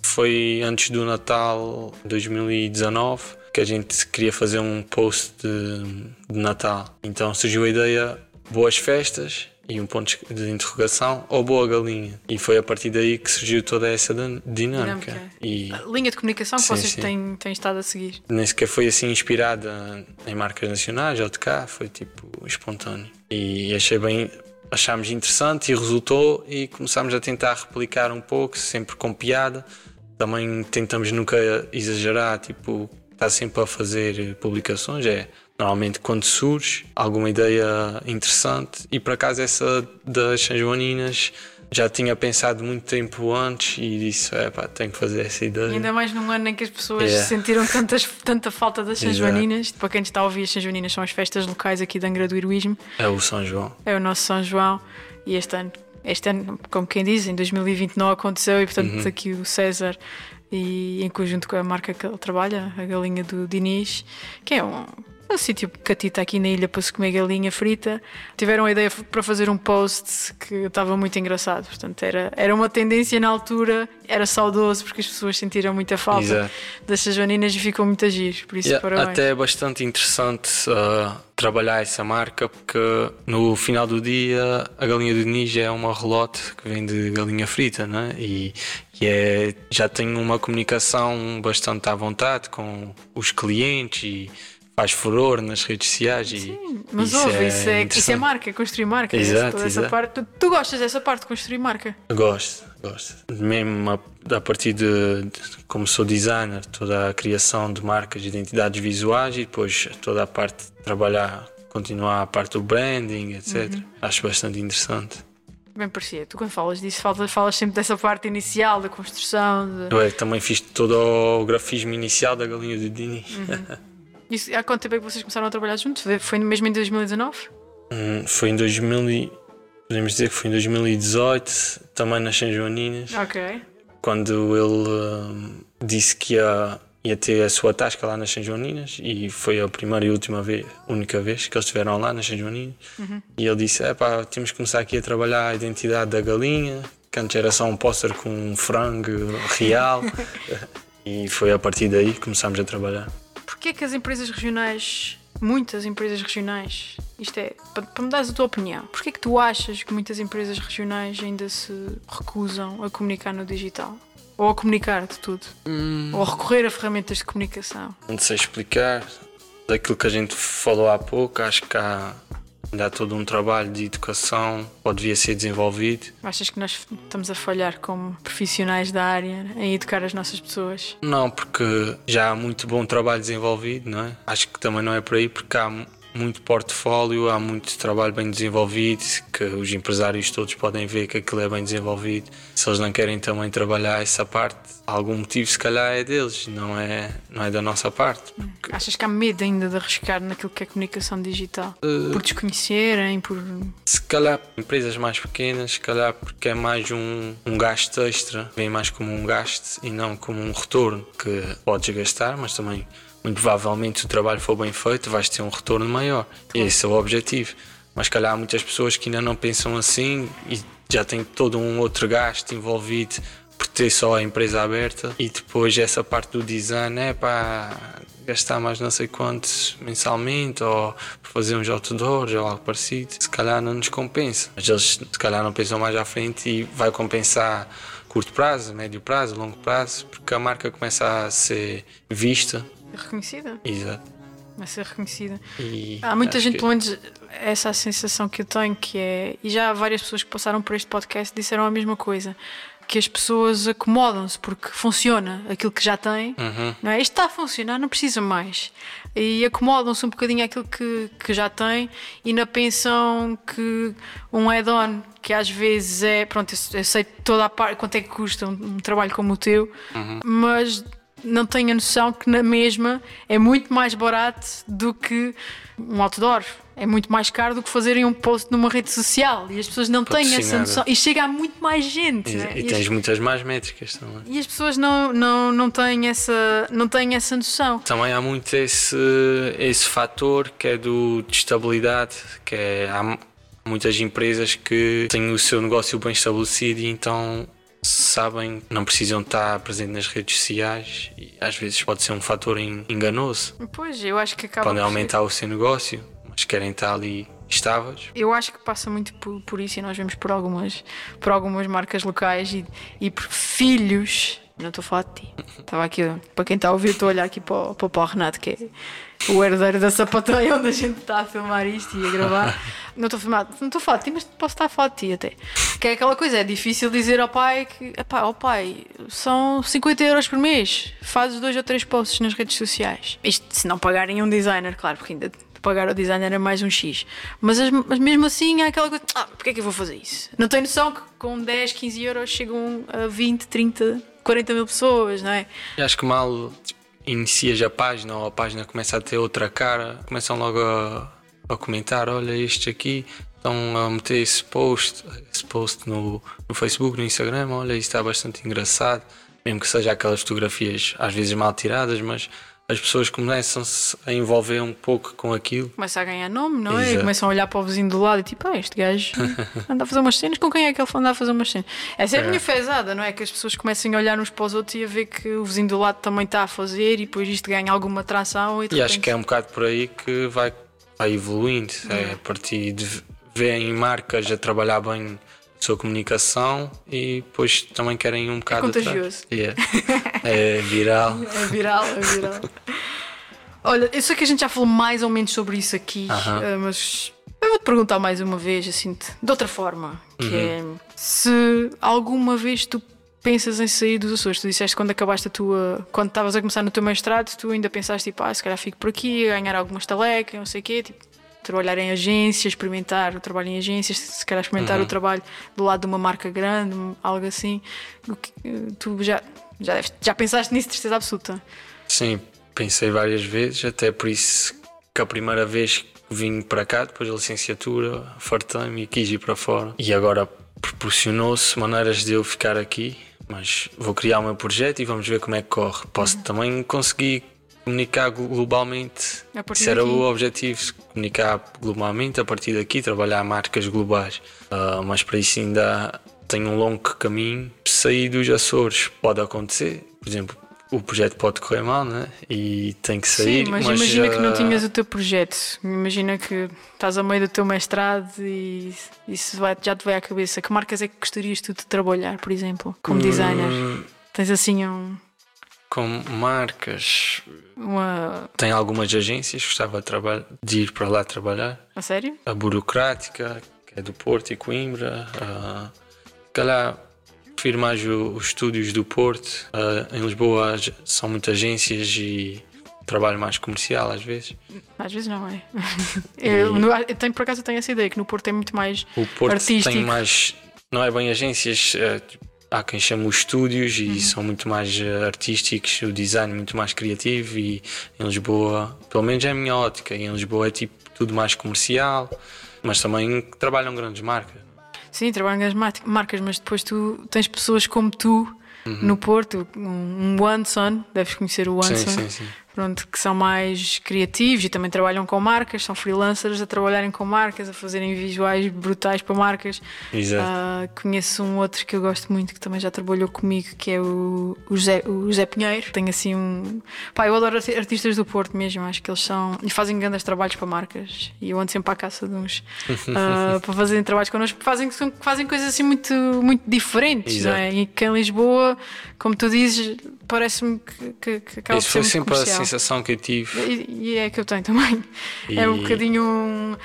foi antes do Natal 2019 que a gente queria fazer um post de, de Natal. Então surgiu a ideia boas festas e um ponto de interrogação ou boa galinha. E foi a partir daí que surgiu toda essa din- dinâmica. Dinâmica. E A linha de comunicação que Sim, vocês sim. Têm, têm estado a seguir. nem sequer foi assim inspirada em marcas nacionais ou de cá, foi tipo espontâneo. E achei bem, achámos interessante e resultou e começámos a tentar replicar um pouco, sempre com piada. Também tentamos nunca exagerar, tipo, estar sempre a fazer publicações, é normalmente quando surge alguma ideia interessante e por acaso essa das São Joaninas já tinha pensado muito tempo antes e disse, é pá, tenho que fazer essa ideia. Ainda mais num ano em que as pessoas Yeah. sentiram tantas, tanta falta das São. Joaninas. Para quem está a ouvir, as São Joaninas são as festas locais aqui de Angra do Heroísmo. É o São João. É o nosso São João. E este ano este ano, como quem diz, em 2020 não aconteceu e portanto uhum. aqui o César e em conjunto com a marca que ele trabalha, a galinha do Diniz, que é um um sítio catita aqui na ilha para se comer galinha frita. Tiveram a ideia para fazer um post que estava muito engraçado. Portanto, era, era uma tendência na altura, era saudoso porque as pessoas sentiram muita falta Exato. das joaninas e ficou muito agir. Por isso, yeah, Até é bastante interessante uh, trabalhar essa marca porque no final do dia a galinha do Ninja é uma relote que vem de galinha frita, né? E, e é, já tem uma comunicação bastante à vontade com os clientes e faz furor nas redes sociais e Sim, mas isso ouve, é isso, é, isso é marca, construir marca. Exato, essa, exato. Parte, tu, tu, gostas dessa parte de construir marca? Gosto, gosto. Mesmo a, a partir de, de, como sou designer, toda a criação de marcas, de identidades visuais e depois toda a parte de trabalhar, continuar a parte do branding, etc. Uhum. Acho bastante interessante. Bem parecia. Tu quando falas disso, falas, falas sempre dessa parte inicial da construção. De... Eu é, também fiz todo o grafismo inicial da galinha de Dini. Uhum. Isso, há quanto tempo é que vocês começaram a trabalhar juntos? Foi mesmo em 2019? Hum, foi em 2000 e, podemos dizer que foi em 2018, também nas São Joaninas. Ok. Quando ele hum, disse que ia, ia ter a sua tasca lá nas São Joaninas e foi a primeira e última vez, única vez que eles estiveram lá nas São Joaninas. Uhum. E ele disse: é pá, temos que começar aqui a trabalhar a identidade da galinha, que antes era só um póster com um frango real. <laughs> e foi a partir daí que começámos a trabalhar porquê que as empresas regionais, muitas empresas regionais, isto é, para, para me dares a tua opinião, porquê que tu achas que muitas empresas regionais ainda se recusam a comunicar no digital? Ou a comunicar de tudo? Hum. Ou a recorrer a ferramentas de comunicação? Não sei explicar. Daquilo que a gente falou há pouco, acho que há Ainda há todo um trabalho de educação pode devia ser desenvolvido. Achas que nós estamos a falhar como profissionais da área em educar as nossas pessoas? Não, porque já há muito bom trabalho desenvolvido, não é? Acho que também não é por aí, porque há muito portfólio, há muito trabalho bem desenvolvido, que os empresários todos podem ver que aquilo é bem desenvolvido. Se eles não querem também trabalhar essa parte, algum motivo se calhar é deles, não é, não é da nossa parte. Porque... Achas que há medo ainda de arriscar naquilo que é comunicação digital? Uh... Por desconhecerem, por... Se calhar empresas mais pequenas, se calhar porque é mais um, um gasto extra, vem mais como um gasto e não como um retorno que podes gastar, mas também muito provavelmente se o trabalho for bem feito vais ter um retorno maior. Claro. Esse é o objetivo. Mas calhar há muitas pessoas que ainda não pensam assim e já têm todo um outro gasto envolvido por ter só a empresa aberta e depois essa parte do design é para gastar mais não sei quantos mensalmente ou fazer uns outdoors ou algo parecido. Se calhar não nos compensa. Mas eles se calhar não pensam mais à frente e vai compensar curto prazo, médio prazo, longo prazo, porque a marca começa a ser vista reconhecida. Exato. Vai ser reconhecida. E há muita gente, que... pelo menos, essa é a sensação que eu tenho, que é. E já há várias pessoas que passaram por este podcast disseram a mesma coisa. Que as pessoas acomodam-se porque funciona aquilo que já têm, uhum. não é? Isto está a funcionar, não precisa mais. E acomodam-se um bocadinho àquilo que, que já têm e na pensão que um add-on que às vezes é. Pronto, eu sei toda a parte, quanto é que custa um, um trabalho como o teu, uhum. mas não tenho a noção que na mesma é muito mais barato do que um outdoor. É muito mais caro do que fazerem um post numa rede social e as pessoas não têm essa noção. E chega a muito mais gente. E, né? e, e tens as... muitas mais métricas também. E as pessoas não, não, não, têm, essa, não têm essa noção. Também há muito esse, esse fator que é do, de estabilidade, que é. Há, muitas empresas que têm o seu negócio bem estabelecido e então sabem, não precisam estar presentes nas redes sociais e às vezes pode ser um fator enganoso. Pois, eu acho que acaba. Podem aumentar o seu negócio, mas querem estar ali estáveis. Eu acho que passa muito por, por, isso e nós vemos por algumas, por algumas marcas locais e, e por filhos. Não estou a falar de ti. Estava aqui, para quem está a ouvir, estou a olhar aqui para, para, para o Renato, que é o herdeiro da sapataria onde a gente está a filmar isto e a gravar. <laughs> Não estou a filmar, não estou a falar de ti, mas posso estar a falar de ti até. Que é aquela coisa, é difícil dizer ao pai que, epá, ao pai, são 50 euros por mês, fazes dois ou três posts nas redes sociais. Isto se não pagarem um designer, claro, porque ainda pagar o designer é mais um X. Mas, mas mesmo assim há aquela coisa, ah, porque é que eu vou fazer isso? Não tenho noção que com 10, 15 euros chegam a 20, 30, 40 mil pessoas, não é? Eu acho que mal inicias a página ou a página começa a ter outra cara, começam logo a, a comentar: olha, este aqui estão a meter esse post, esse post no, no Facebook, no Instagram, olha, isso está bastante engraçado, mesmo que seja aquelas fotografias às vezes mal tiradas, mas as pessoas começam-se a envolver um pouco com aquilo. Começa a ganhar nome, não é? E começam a olhar para o vizinho do lado e tipo, ah, este gajo <laughs> anda a fazer umas cenas, com quem é que ele anda a fazer umas cenas? Essa é a É. minha fezada, não é? Que as pessoas comecem a olhar uns para os outros e a ver que o vizinho do lado também está a fazer e depois isto ganha alguma atração e, E acho que é um bocado por aí que vai, vai evoluindo. É a partir de verem marcas a trabalhar bem sua comunicação e depois também querem um bocado. atrás. contagioso. Yeah. É viral. <laughs> É viral, é viral. Olha, eu sei que a gente já falou mais ou menos sobre isso aqui, Aham. eh, mas eu vou-te perguntar mais uma vez, assim, de outra forma, que Uhum. é se alguma vez tu pensas em sair dos Açores, tu disseste quando acabaste a tua, quando estavas a começar no teu mestrado, tu ainda pensaste tipo, ah, se calhar fico por aqui, ganhar alguma estaleca, não sei o quê, tipo, trabalhar em agências, experimentar o trabalho em agências, se calhar experimentar o trabalho do lado de uma marca grande, algo assim. Tu já, já, deves- já pensaste nisso, certeza absoluta. Sim, pensei várias vezes, até por isso que a primeira vez que vim para cá, depois da licenciatura, fartei-me e quis ir para fora. E agora proporcionou-se maneiras de eu ficar aqui, mas vou criar o meu projeto e vamos ver como é que corre. Posso também conseguir comunicar glo- globalmente. Isso era o objetivo, comunicar globalmente a partir daqui, trabalhar marcas globais. Ah, mas para isso ainda tenho um longo caminho. Sair dos Açores pode acontecer, por exemplo, o projeto pode correr mal, né? E tem que sair. Sim, mas, imagina que não ah, tinhas o teu projeto. Imagina que estás a meio do teu mestrado e isso vai, já te vai à cabeça. Que marcas é que gostarias tu de trabalhar, por exemplo, como designer? hum, Tens assim um, Com marcas. uma. Tem algumas agências que gostava de, de ir para lá trabalhar. A sério? A Burocrática, que é do Porto e Coimbra. Uh, calhar prefiro mais o- os estúdios do Porto. Ah, em Lisboa são muitas agências e trabalho mais comercial às vezes. Às vezes não é. <laughs> Eu, no- eu tenho, por acaso eu tenho essa ideia que no Porto é muito mais. O Porto Artístico. tem mais. Não é bem agências, tipo, há quem chama os estúdios Uhum. e são muito mais eh, artísticos, o design muito mais criativo e em Lisboa, pelo menos é a minha ótica, e em Lisboa é tipo tudo mais comercial, mas também trabalham grandes marcas. Sim, trabalham mar- marcas, mas depois tu tens pessoas como tu Uhum. no Porto, um, One deves conhecer o One Sim, sim, sim. Pronto, que são mais criativos e também trabalham com marcas, são freelancers a trabalharem com marcas, a fazerem visuais brutais para marcas. Exato. Ah, conheço um outro que eu gosto muito que também já trabalhou comigo, que é o, o, José, o José Pinheiro. Tem assim um. Pá, eu adoro arti- artistas do Porto mesmo, acho que eles são. e fazem grandes trabalhos para marcas. E eu ando sempre à caça de uns <laughs> ah, para fazerem trabalhos connosco, porque fazem, fazem coisas assim muito, muito diferentes, não é? E que em Lisboa, como tu dizes, parece-me que, que, que acaba Isso de ser muito sempre a comercial. Sensação que eu tive. E, e é que eu tenho também. É um E- bocadinho um,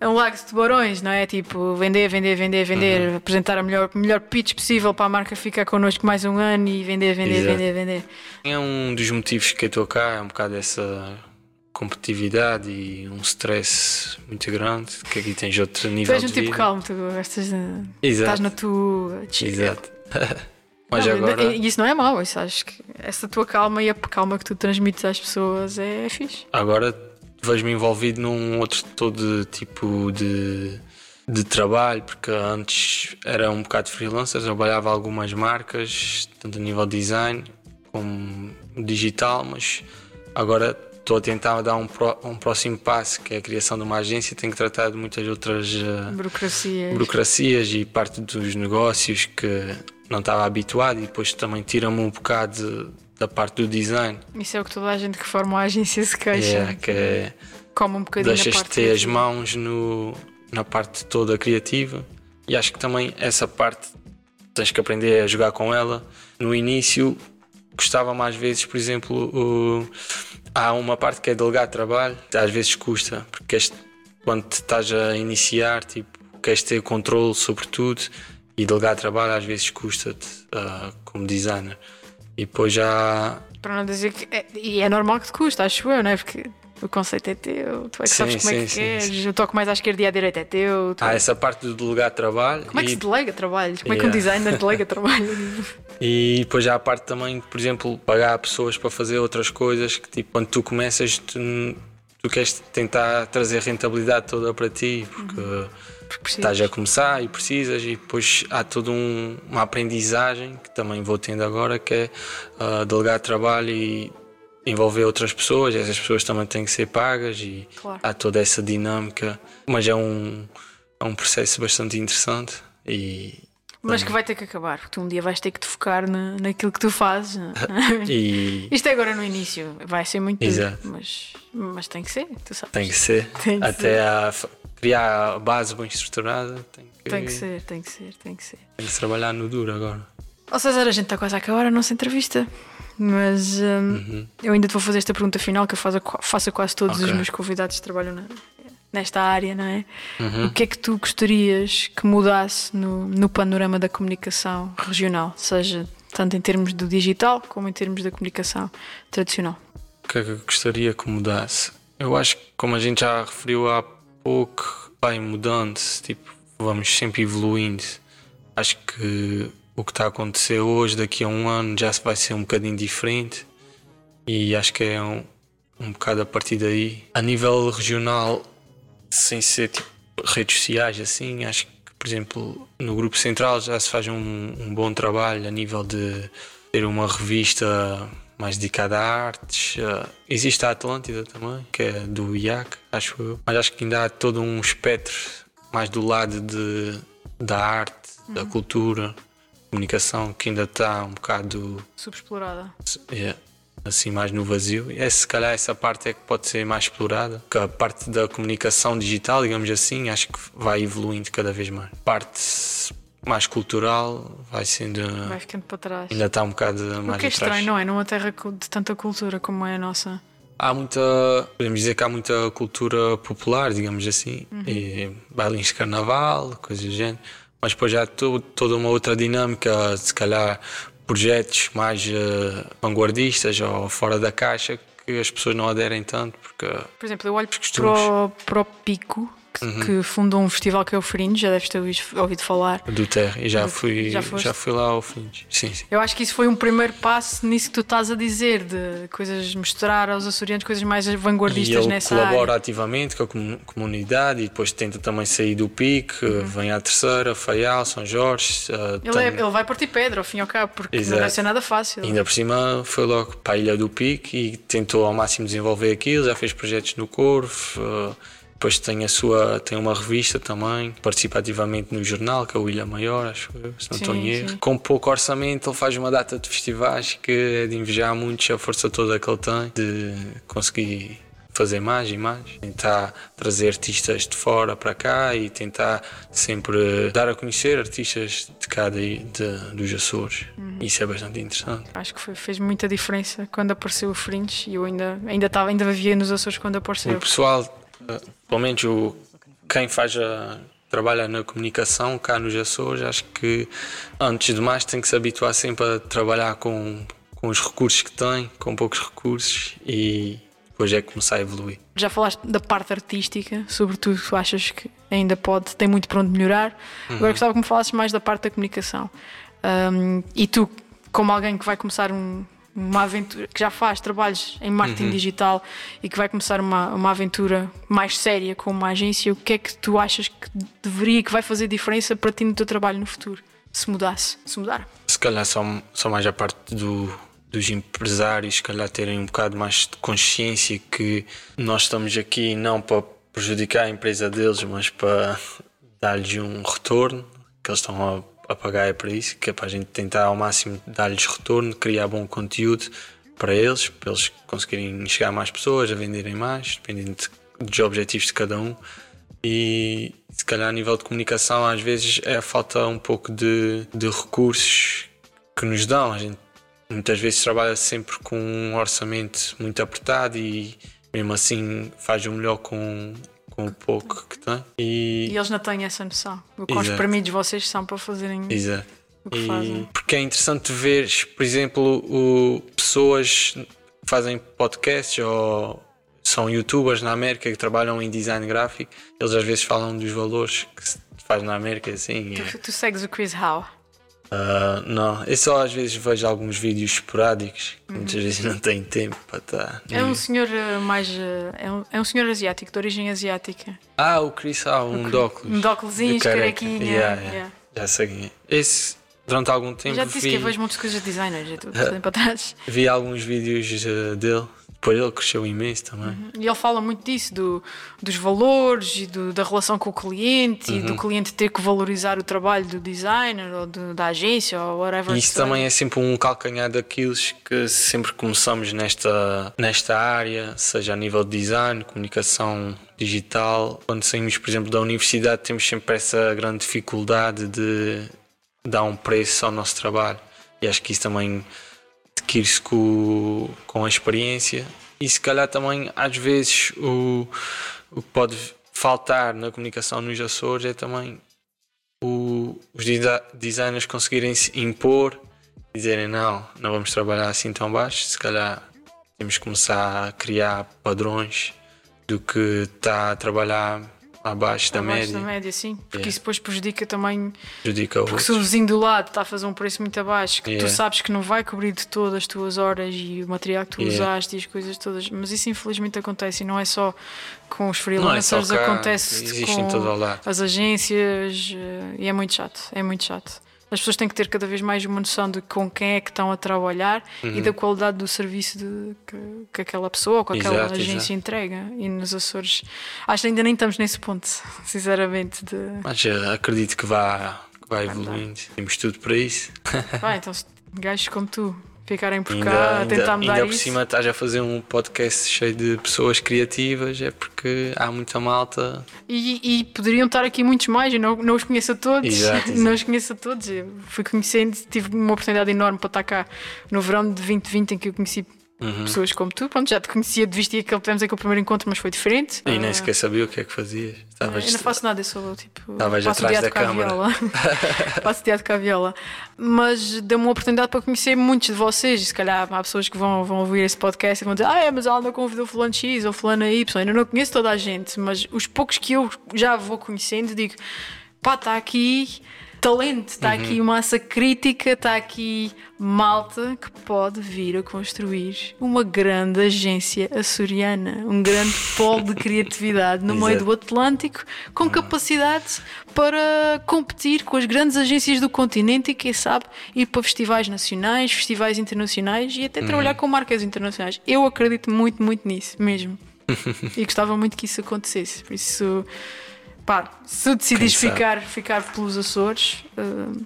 é um lago de tubarões, não é? Tipo, vender, vender, vender, vender, Uhum. apresentar a melhor, melhor pitch possível para a marca ficar connosco mais um ano e vender, vender, Exato. vender, vender. É um dos motivos que eu estou cá, é um bocado essa competitividade e um stress muito grande, que aqui tens outro Tu nível és um de tipo vida. calmo, tu gostas de. Exato. Estás na tua. Exato. <laughs> Mas Não, agora, E isso não é mau, isso acho que essa tua calma e a calma que tu transmites às pessoas é fixe. agora vejo-me envolvido num outro todo tipo de, de trabalho, porque antes era um bocado freelancer, trabalhava algumas marcas, tanto a nível de design como digital, mas agora estou a tentar dar um, pró- um próximo passo, que é a criação de uma agência, tenho que tratar de muitas outras eh, Burocracia. burocracias e parte dos negócios que não estava habituado e depois também tira-me um bocado de- da parte do design. Isso é o que toda a gente que forma a agência se queixa. É, que é, Come um bocadinho deixas de ter as mãos no, na parte toda criativa e acho que também essa parte tens que aprender a jogar com ela. No início gostava mais vezes, por exemplo, o- há uma parte que é delegar trabalho, às vezes custa, porque quando estás a iniciar, tipo, queres ter controle sobre tudo e delegar trabalho às vezes custa-te ah, como designer. E depois já Para não dizer que. É, e é normal que te custa, acho eu, não é? Porque o conceito é teu, tu é que Sim, sabes como é sim, que sim, queres, o toque mais à esquerda e à direita é teu. tu- há essa parte de delegar trabalho. Como é que e- se delega trabalho? Como é que um Yeah. designer <laughs> delega trabalho? E depois já a parte também, por exemplo, pagar pessoas para fazer outras coisas que tipo, quando tu começas tu, tu queres tentar trazer rentabilidade toda para ti, porque Porque estás a começar e precisas, e depois há toda um, uma aprendizagem que também vou tendo agora, que é uh, delegar trabalho e envolver outras pessoas, essas pessoas também têm que ser pagas e Claro. há toda essa dinâmica, mas é um, é um processo bastante interessante e, Mas que vai ter que acabar, porque tu um dia vais ter que te focar na, naquilo que tu fazes. é? <laughs> e Isto é agora no início, vai ser muito duro, mas, mas tem que ser, tu sabes. tem que ser, <laughs> Tem que até a f- criar a base bem estruturada, tem que, Tem que ser, tem que ser, tem que ser. tem que trabalhar no duro agora. Ó César, a gente está quase a acabar a nossa entrevista, mas hum, eu ainda te vou fazer esta pergunta final que eu faço a, faço a quase todos os Ok. meus convidados que trabalham na- nesta área, não é? Uhum. O que é que tu gostarias que mudasse no, no panorama da comunicação regional, seja tanto em termos do digital como em termos da comunicação tradicional? O que é que eu gostaria que mudasse? Eu acho que, como a gente já referiu há pouco, vai mudando-se, tipo, vamos sempre evoluindo. Acho que o que está a acontecer hoje, daqui a um ano, já vai ser um bocadinho diferente e acho que é um, um bocado a partir daí. A nível regional, sem ser tipo redes sociais assim, acho que, por exemplo, no Grupo Central já se faz um, um bom trabalho a nível de ter uma revista mais dedicada a artes. Eh, existe a Atlântida também, que é do IAC, acho eu. Mas acho que ainda há todo um espectro mais do lado de, da arte, da cultura, comunicação, que ainda está um bocado Subexplorada. é, assim mais no vazio. E é, se calhar essa parte é que pode ser mais explorada. Que a parte da comunicação digital, digamos assim, acho que vai evoluindo cada vez mais. Parte mais cultural vai sendo. Vai ficando para trás. Ainda está um bocado O mais que é estranho, não é? Numa terra de tanta cultura como é a nossa. Há muita, podemos dizer que há muita cultura popular, digamos assim, Uhum. e bailinhos de carnaval, coisas do género, mas depois já toda uma outra dinâmica, se calhar projetos mais eh, vanguardistas ou fora da caixa que as pessoas não aderem tanto, porque Por exemplo, eu olho para o, para o Pico, que, Uhum. que fundou um festival que é o Fringe, já deves ter ouvido, falar. do Terra, e já Do- fui, já já, fui lá ao Fringe. Sim, sim. Eu acho que isso foi um primeiro passo nisso que tu estás a dizer, de coisas mostrar aos açorianos coisas mais E vanguardistas ele nessa colabora área. ativamente com a comu- comunidade e depois tenta também sair do pique, vem à terceira, Faial, São Jorge. Uhum. Ele, é- tem- ele vai partir pedra, ao fim e ao cabo, porque não Exato. deve ser nada fácil. Ainda por cima foi logo para a Ilha do Pique e tentou ao máximo desenvolver aquilo, já fez projetos no Corvo, eh, depois tem a sua, tem uma revista também, participa ativamente no jornal, que é o Ilha Maior, acho eu, se não estou em erro. Com pouco orçamento ele faz uma data de festivais que é de invejar muito a força toda que ele tem de conseguir fazer mais e mais, tentar trazer artistas de fora para cá e tentar sempre dar a conhecer artistas de cada i- de, dos Açores. Uhum. Isso é bastante interessante. Acho que foi- fez muita diferença quando apareceu o Fringe e eu ainda, ainda, estava, ainda vivia nos Açores quando O apareceu. pessoal, eh, pelo menos o, quem faz a, trabalha na comunicação cá nos Açores, acho que antes de mais tem que se habituar sempre a trabalhar com, com os recursos que tem, com poucos recursos e depois é que começar a evoluir. Já falaste da parte artística, sobretudo tu achas que ainda pode, tem muito para onde melhorar. Uhum. Agora gostava que me falasses mais da parte da comunicação. Um, e tu, como alguém que vai começar um- uma aventura, que já faz trabalhos em marketing Uhum. digital e que vai começar uma, uma aventura mais séria com uma agência, o que é que tu achas que deveria, que vai fazer diferença para ti no teu trabalho no futuro? Se mudasse, se mudar. Se calhar só, só mais a parte do, dos empresários, se calhar terem um bocado mais de consciência que nós estamos aqui não para prejudicar a empresa deles, mas para dar-lhes um retorno, que eles estão a, a pagar é para isso, que é para a gente tentar ao máximo dar-lhes retorno, criar bom conteúdo para eles, para eles conseguirem chegar a mais pessoas, a venderem mais, dependendo de- dos objetivos de cada um. E se calhar a nível de comunicação, às vezes é a falta um pouco de, de recursos que nos dão. A gente muitas vezes trabalha sempre com um orçamento muito apertado e mesmo assim faz o melhor com, com pouco que tem. E E, eles não têm essa noção. O quão Exato. espremidos vocês são para fazerem exato. o que E fazem. porque é interessante ver, por exemplo, o, pessoas que fazem podcasts ou são youtubers na América que trabalham em design gráfico, eles às vezes falam dos valores que se faz na América assim. é- Tu, tu segues o Chris Howe. Uh, não, eu só às vezes vejo alguns vídeos esporádicos, que muitas Uhum. vezes <laughs> não tenho tempo para estar. É um senhor uh, mais. uh, É um, é um senhor asiático, de origem asiática. Ah, o Chris ah, um de óculos. Um de óculosinhos, carequinha. Yeah, yeah. yeah. Já sei quem é. Esse, durante algum tempo, Já te disse vi, que eu vejo muitas coisas de designers e tudo, tempo para trás. vi alguns vídeos uh, dele. Depois ele cresceu imenso também. E ele fala muito disso, do, dos valores e do- da relação com o cliente e do Uhum. cliente ter que valorizar o trabalho do designer ou do- da agência ou whatever. E isso também é sempre um calcanhar daqueles que sempre começamos nesta, nesta área, seja a nível de design, comunicação digital. Quando saímos, por exemplo, da universidade, temos sempre essa grande dificuldade de dar um preço ao nosso trabalho. E acho que isso também adquire-se com, com a experiência. E se calhar também, às vezes, o, o que pode faltar na comunicação nos Açores é também o- os desi- designers conseguirem se impor dizerem não, não vamos trabalhar assim tão baixo, se calhar temos que começar a criar padrões do que está a trabalhar abaixo da Abaixo média, da média, sim. Porque Yeah. isso depois prejudica também. prejudica Porque se o vizinho do lado está a fazer um preço muito abaixo, que tu Yeah. sabes que não vai cobrir de todas as tuas horas e o material que tu Yeah. usaste e as coisas todas. Mas isso infelizmente acontece e não é só com os Não é freelancers, cá, acontece com as agências eh, e é muito chato. É muito chato. As pessoas têm que ter cada vez mais uma noção de com quem é que estão a trabalhar Uhum. e da qualidade do serviço de, que, que aquela pessoa ou que aquela Exato, agência exato. entrega. E nos Açores, acho que ainda nem estamos nesse ponto, <laughs> sinceramente. De... Mas eh, acredito que vá, que vai evoluindo. Temos tudo para isso. Vai, <laughs> então, se gajos como tu ficarem por Ainda, cá ainda, tentar mudar ainda por isso. cima estás a fazer um podcast cheio de pessoas criativas, é porque há muita malta. E, e poderiam estar aqui muitos mais, eu não, não os conheço a todos. Exato, exato. <laughs> Não os conheço a todos. Eu fui conhecendo, tive uma oportunidade enorme para estar cá no verão de 2020 em que eu conheci Uhum. pessoas como tu. Pronto, já te conhecia de vista aquele, tivemos aquele primeiro encontro, mas foi diferente. E nem Ah, sequer sabia o que é que fazias. Estavas Eu não faço nada, eu sou tipo. Estavas faço atrás teatro da câmara. <laughs> faço teatro com a viola. Mas deu-me uma oportunidade para conhecer muitos de vocês. E se calhar há pessoas que vão, vão ouvir esse podcast e vão dizer: Ah, é, mas ela não convidou fulano X ou fulano Y. Eu ainda não conheço toda a gente, mas os poucos que eu já vou conhecendo, digo: pá, está aqui talento, está Uhum. aqui massa crítica, está aqui malta que pode vir a construir uma grande agência açoriana, um grande <laughs> polo de criatividade no meio do Atlântico, com capacidade para competir com as grandes agências do continente e, quem sabe, ir para festivais nacionais, festivais internacionais e até trabalhar com marcas internacionais. Eu acredito muito, muito nisso, mesmo. <laughs> e gostava muito que isso acontecesse. Por isso, pá, se decidires ficar, ficar pelos Açores, hum,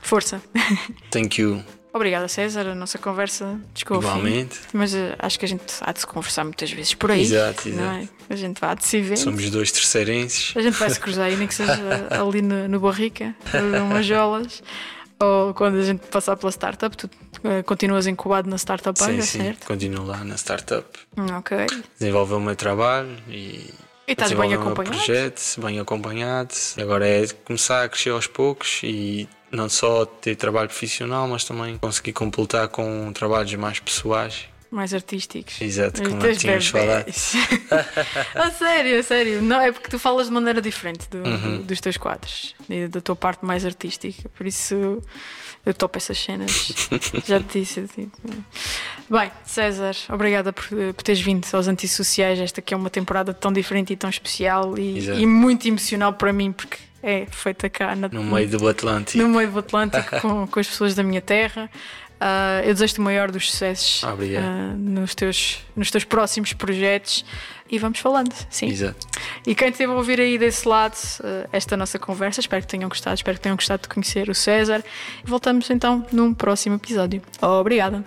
força. <laughs> Thank you. Obrigada, César. A nossa conversa fim. Igualmente. Mas eh, acho que a gente há de se conversar muitas vezes por aí. Exato, não é? A gente vai de se ver. Somos dois terceirenses. A gente vai se cruzar aí, nem que seja <laughs> ali no, no Barrica, umas jolas. Ou quando a gente passar pela startup, tu eh, continuas incubado na startup Sim, ainda, sim. certo? Continuo lá na startup. Ok. Desenvolver o meu trabalho e. E estás bem o meu acompanhado? projeto, bem acompanhado. Agora é começar a crescer aos poucos e não só ter trabalho profissional, mas também conseguir completar com trabalhos mais pessoais. Mais artísticos. Exato, Os como teus tínhamos falado. a <laughs> sério, a sério. Não, é porque tu falas de maneira diferente do- Uhum. do- dos teus quadros e da tua parte mais artística. Por isso eu topo essas cenas. <laughs> Já te disse. Tipo. Bem, César, obrigada por, por teres vindo aos Antissociais. Esta que é uma temporada tão diferente e tão especial e, e muito emocional para mim, porque é feita cá na, No meio do Atlântico. no meio do Atlântico com, com as pessoas da minha terra. Ah, eu desejo-te o maior dos sucessos ah, nos, teus, nos teus próximos projetos e vamos falando. Sim. Exato. E quem esteve a ouvir aí desse lado ah, esta nossa conversa, espero que tenham gostado, espero que tenham gostado de conhecer o César. Voltamos então num próximo episódio. Obrigada.